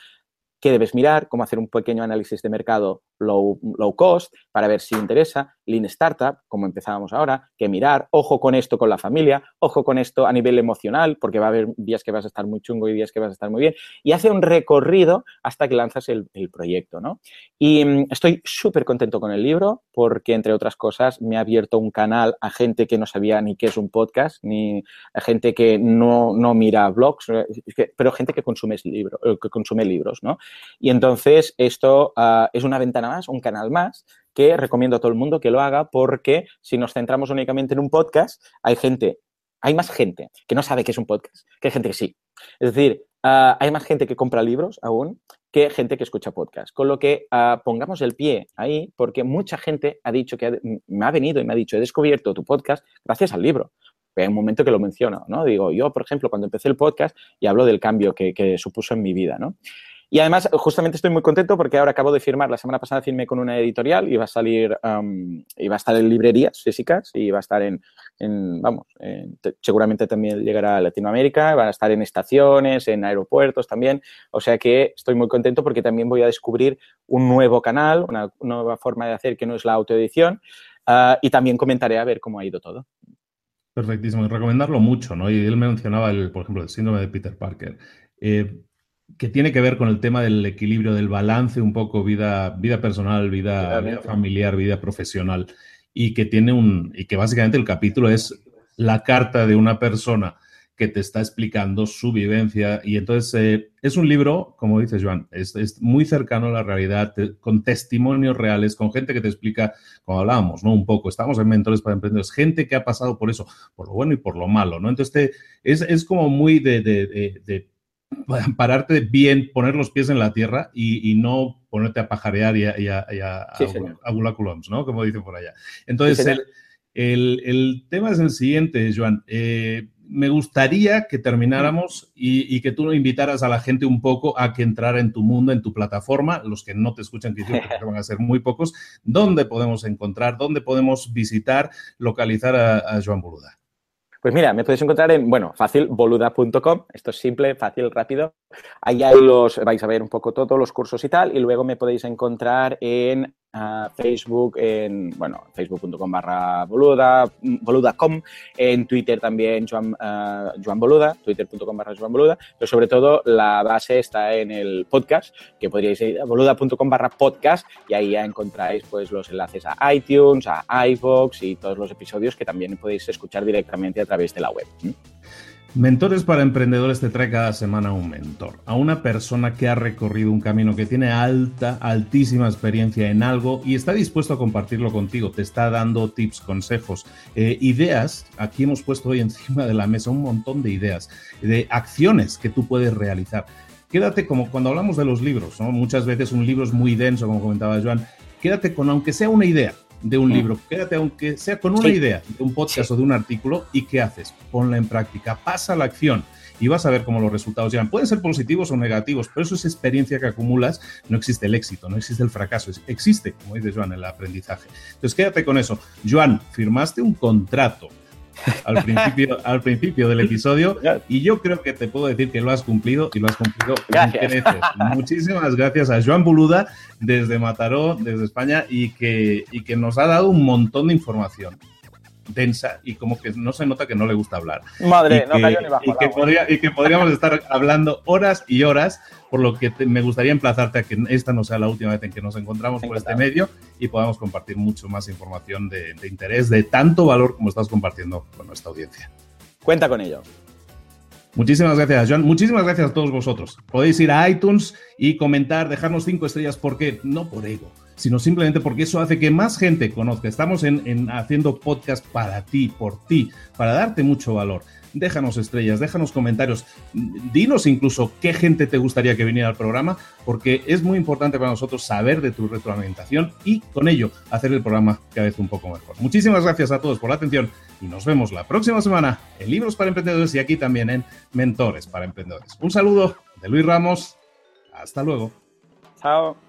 qué debes mirar, cómo hacer un pequeño análisis de mercado low, low cost para ver si interesa, lean startup, como empezábamos ahora, que mirar, ojo con esto con la familia, ojo con esto a nivel emocional, porque va a haber días que vas a estar muy chungo y días que vas a estar muy bien, y hace un recorrido hasta que lanzas el, proyecto, ¿no? Y mm, estoy súper contento con el libro porque, entre otras cosas, me ha abierto un canal a gente que no sabía ni qué es un podcast, ni a gente que no, mira blogs, eh, pero gente que consume, libro, eh, que consume libros, ¿no? Y entonces esto ah, es una ventana más, un canal más, que recomiendo a todo el mundo que lo haga porque si nos centramos únicamente en un podcast, hay gente, hay más gente que no sabe qué es un podcast que hay gente que sí. Es decir, ah, hay más gente que compra libros aún que gente que escucha podcast. Con lo que ah, pongamos el pie ahí porque mucha gente ha dicho que me ha venido y me ha dicho, he descubierto tu podcast gracias al libro hay un momento que lo menciono, ¿no? Digo, yo, por ejemplo, cuando empecé el podcast y hablo del cambio que, que supuso en mi vida, ¿no? Y además, justamente estoy muy contento porque ahora acabo de firmar, la semana pasada firmé con una editorial y va a salir, y va a estar en librerías físicas y va a estar en, vamos, seguramente también llegará a Latinoamérica, va a estar en estaciones, en aeropuertos también. O sea que estoy muy contento porque también voy a descubrir un nuevo canal, una nueva forma de hacer que no es la autoedición ah, y también comentaré a ver cómo ha ido todo. Perfectísimo, y recomendarlo mucho, ¿no? Y él mencionaba, el, por ejemplo, el síndrome de Peter Parker. Eh, que tiene que ver con el tema del equilibrio, del balance un poco vida, vida personal, vida, familiar, vida profesional, y que tiene un, y que básicamente el capítulo es la carta de una persona que te está explicando su vivencia. Y entonces eh, es un libro, como dices, Joan, es, es, muy cercano a la realidad, con testimonios reales, con gente que te explica, como hablábamos, ¿no? Un poco, estamos en Mentores para Emprendedores, gente que ha pasado por eso, por lo bueno y por lo malo, ¿no? Entonces es, es, como muy de, de, de pararte bien, poner los pies en la tierra y, no ponerte a pajarear y a, y ¿no? Como dicen por allá. Entonces, el, tema es el siguiente, Joan. Eh, me gustaría que termináramos y, que tú invitaras a la gente un poco a que entrara en tu mundo, en tu plataforma, los que no te escuchan, que van a ser muy pocos, ¿dónde podemos encontrar, dónde podemos visitar, localizar a Joan Boluda? Pues mira, me puedes encontrar en, bueno, fácil, boluda.com. Esto es simple, fácil, rápido. Ahí, los vais a ver un poco todos los cursos y tal, y luego me podéis encontrar en uh, Facebook, en, bueno, facebook.com barra boluda, boluda.com, en Twitter también Joan, Joan Boluda, twitter.com barra Joan Boluda, pero sobre todo la base está en el podcast, que podríais ir a boluda.com barra podcast y ahí ya encontráis pues los enlaces a iTunes, a iVoox y todos los episodios que también podéis escuchar directamente a través de la web. Mentores para Emprendedores te trae cada semana un mentor, a una persona que ha recorrido un camino, que tiene alta, altísima experiencia en algo y está dispuesto a compartirlo contigo, te está dando tips, consejos, eh, ideas. Aquí hemos puesto hoy encima de la mesa un montón de ideas, de acciones que tú puedes realizar. Quédate como cuando hablamos de los libros, ¿no? muchas veces un libro es muy denso, como comentaba Joan, quédate con aunque sea una idea, de un mm. libro. Quédate aunque sea con una idea de un podcast o de un artículo y ¿qué haces? Ponla en práctica, pasa la acción y vas a ver cómo los resultados llegan. Pueden ser positivos o negativos, pero eso es experiencia que acumulas. No existe el éxito, no existe el fracaso, existe, como dice Joan, el aprendizaje. Entonces quédate con eso. Joan, firmaste un contrato al principio, al principio del episodio. Y yo creo que te puedo decir que lo has cumplido y lo has cumplido gracias. Muchísimas gracias a Joan Buluda desde Mataró, desde España y que, y que nos ha dado un montón de información densa y como que no se nota que no le gusta hablar. Madre, no cayó ni bajo. Y que, podría, y que podríamos estar hablando horas y horas, por lo que me gustaría emplazarte a que esta no sea la última vez en que nos encontramos por este medio y podamos compartir mucho más información de, de interés, de tanto valor como estás compartiendo con nuestra audiencia. Cuenta con ello. Muchísimas gracias, Joan. Muchísimas gracias a todos vosotros. Podéis ir a iTunes y comentar, dejarnos cinco estrellas, porque no por ego, sino simplemente porque eso hace que más gente conozca. Estamos en, haciendo podcast para ti, por ti, para darte mucho valor. Déjanos estrellas, déjanos comentarios, dinos incluso qué gente te gustaría que viniera al programa, porque es muy importante para nosotros saber de tu retroalimentación y con ello hacer el programa cada vez un poco mejor. Muchísimas gracias a todos por la atención y nos vemos la próxima semana en Libros para Emprendedores y aquí también en Mentores para Emprendedores. Un saludo de Luis Ramos. Hasta luego. Chao.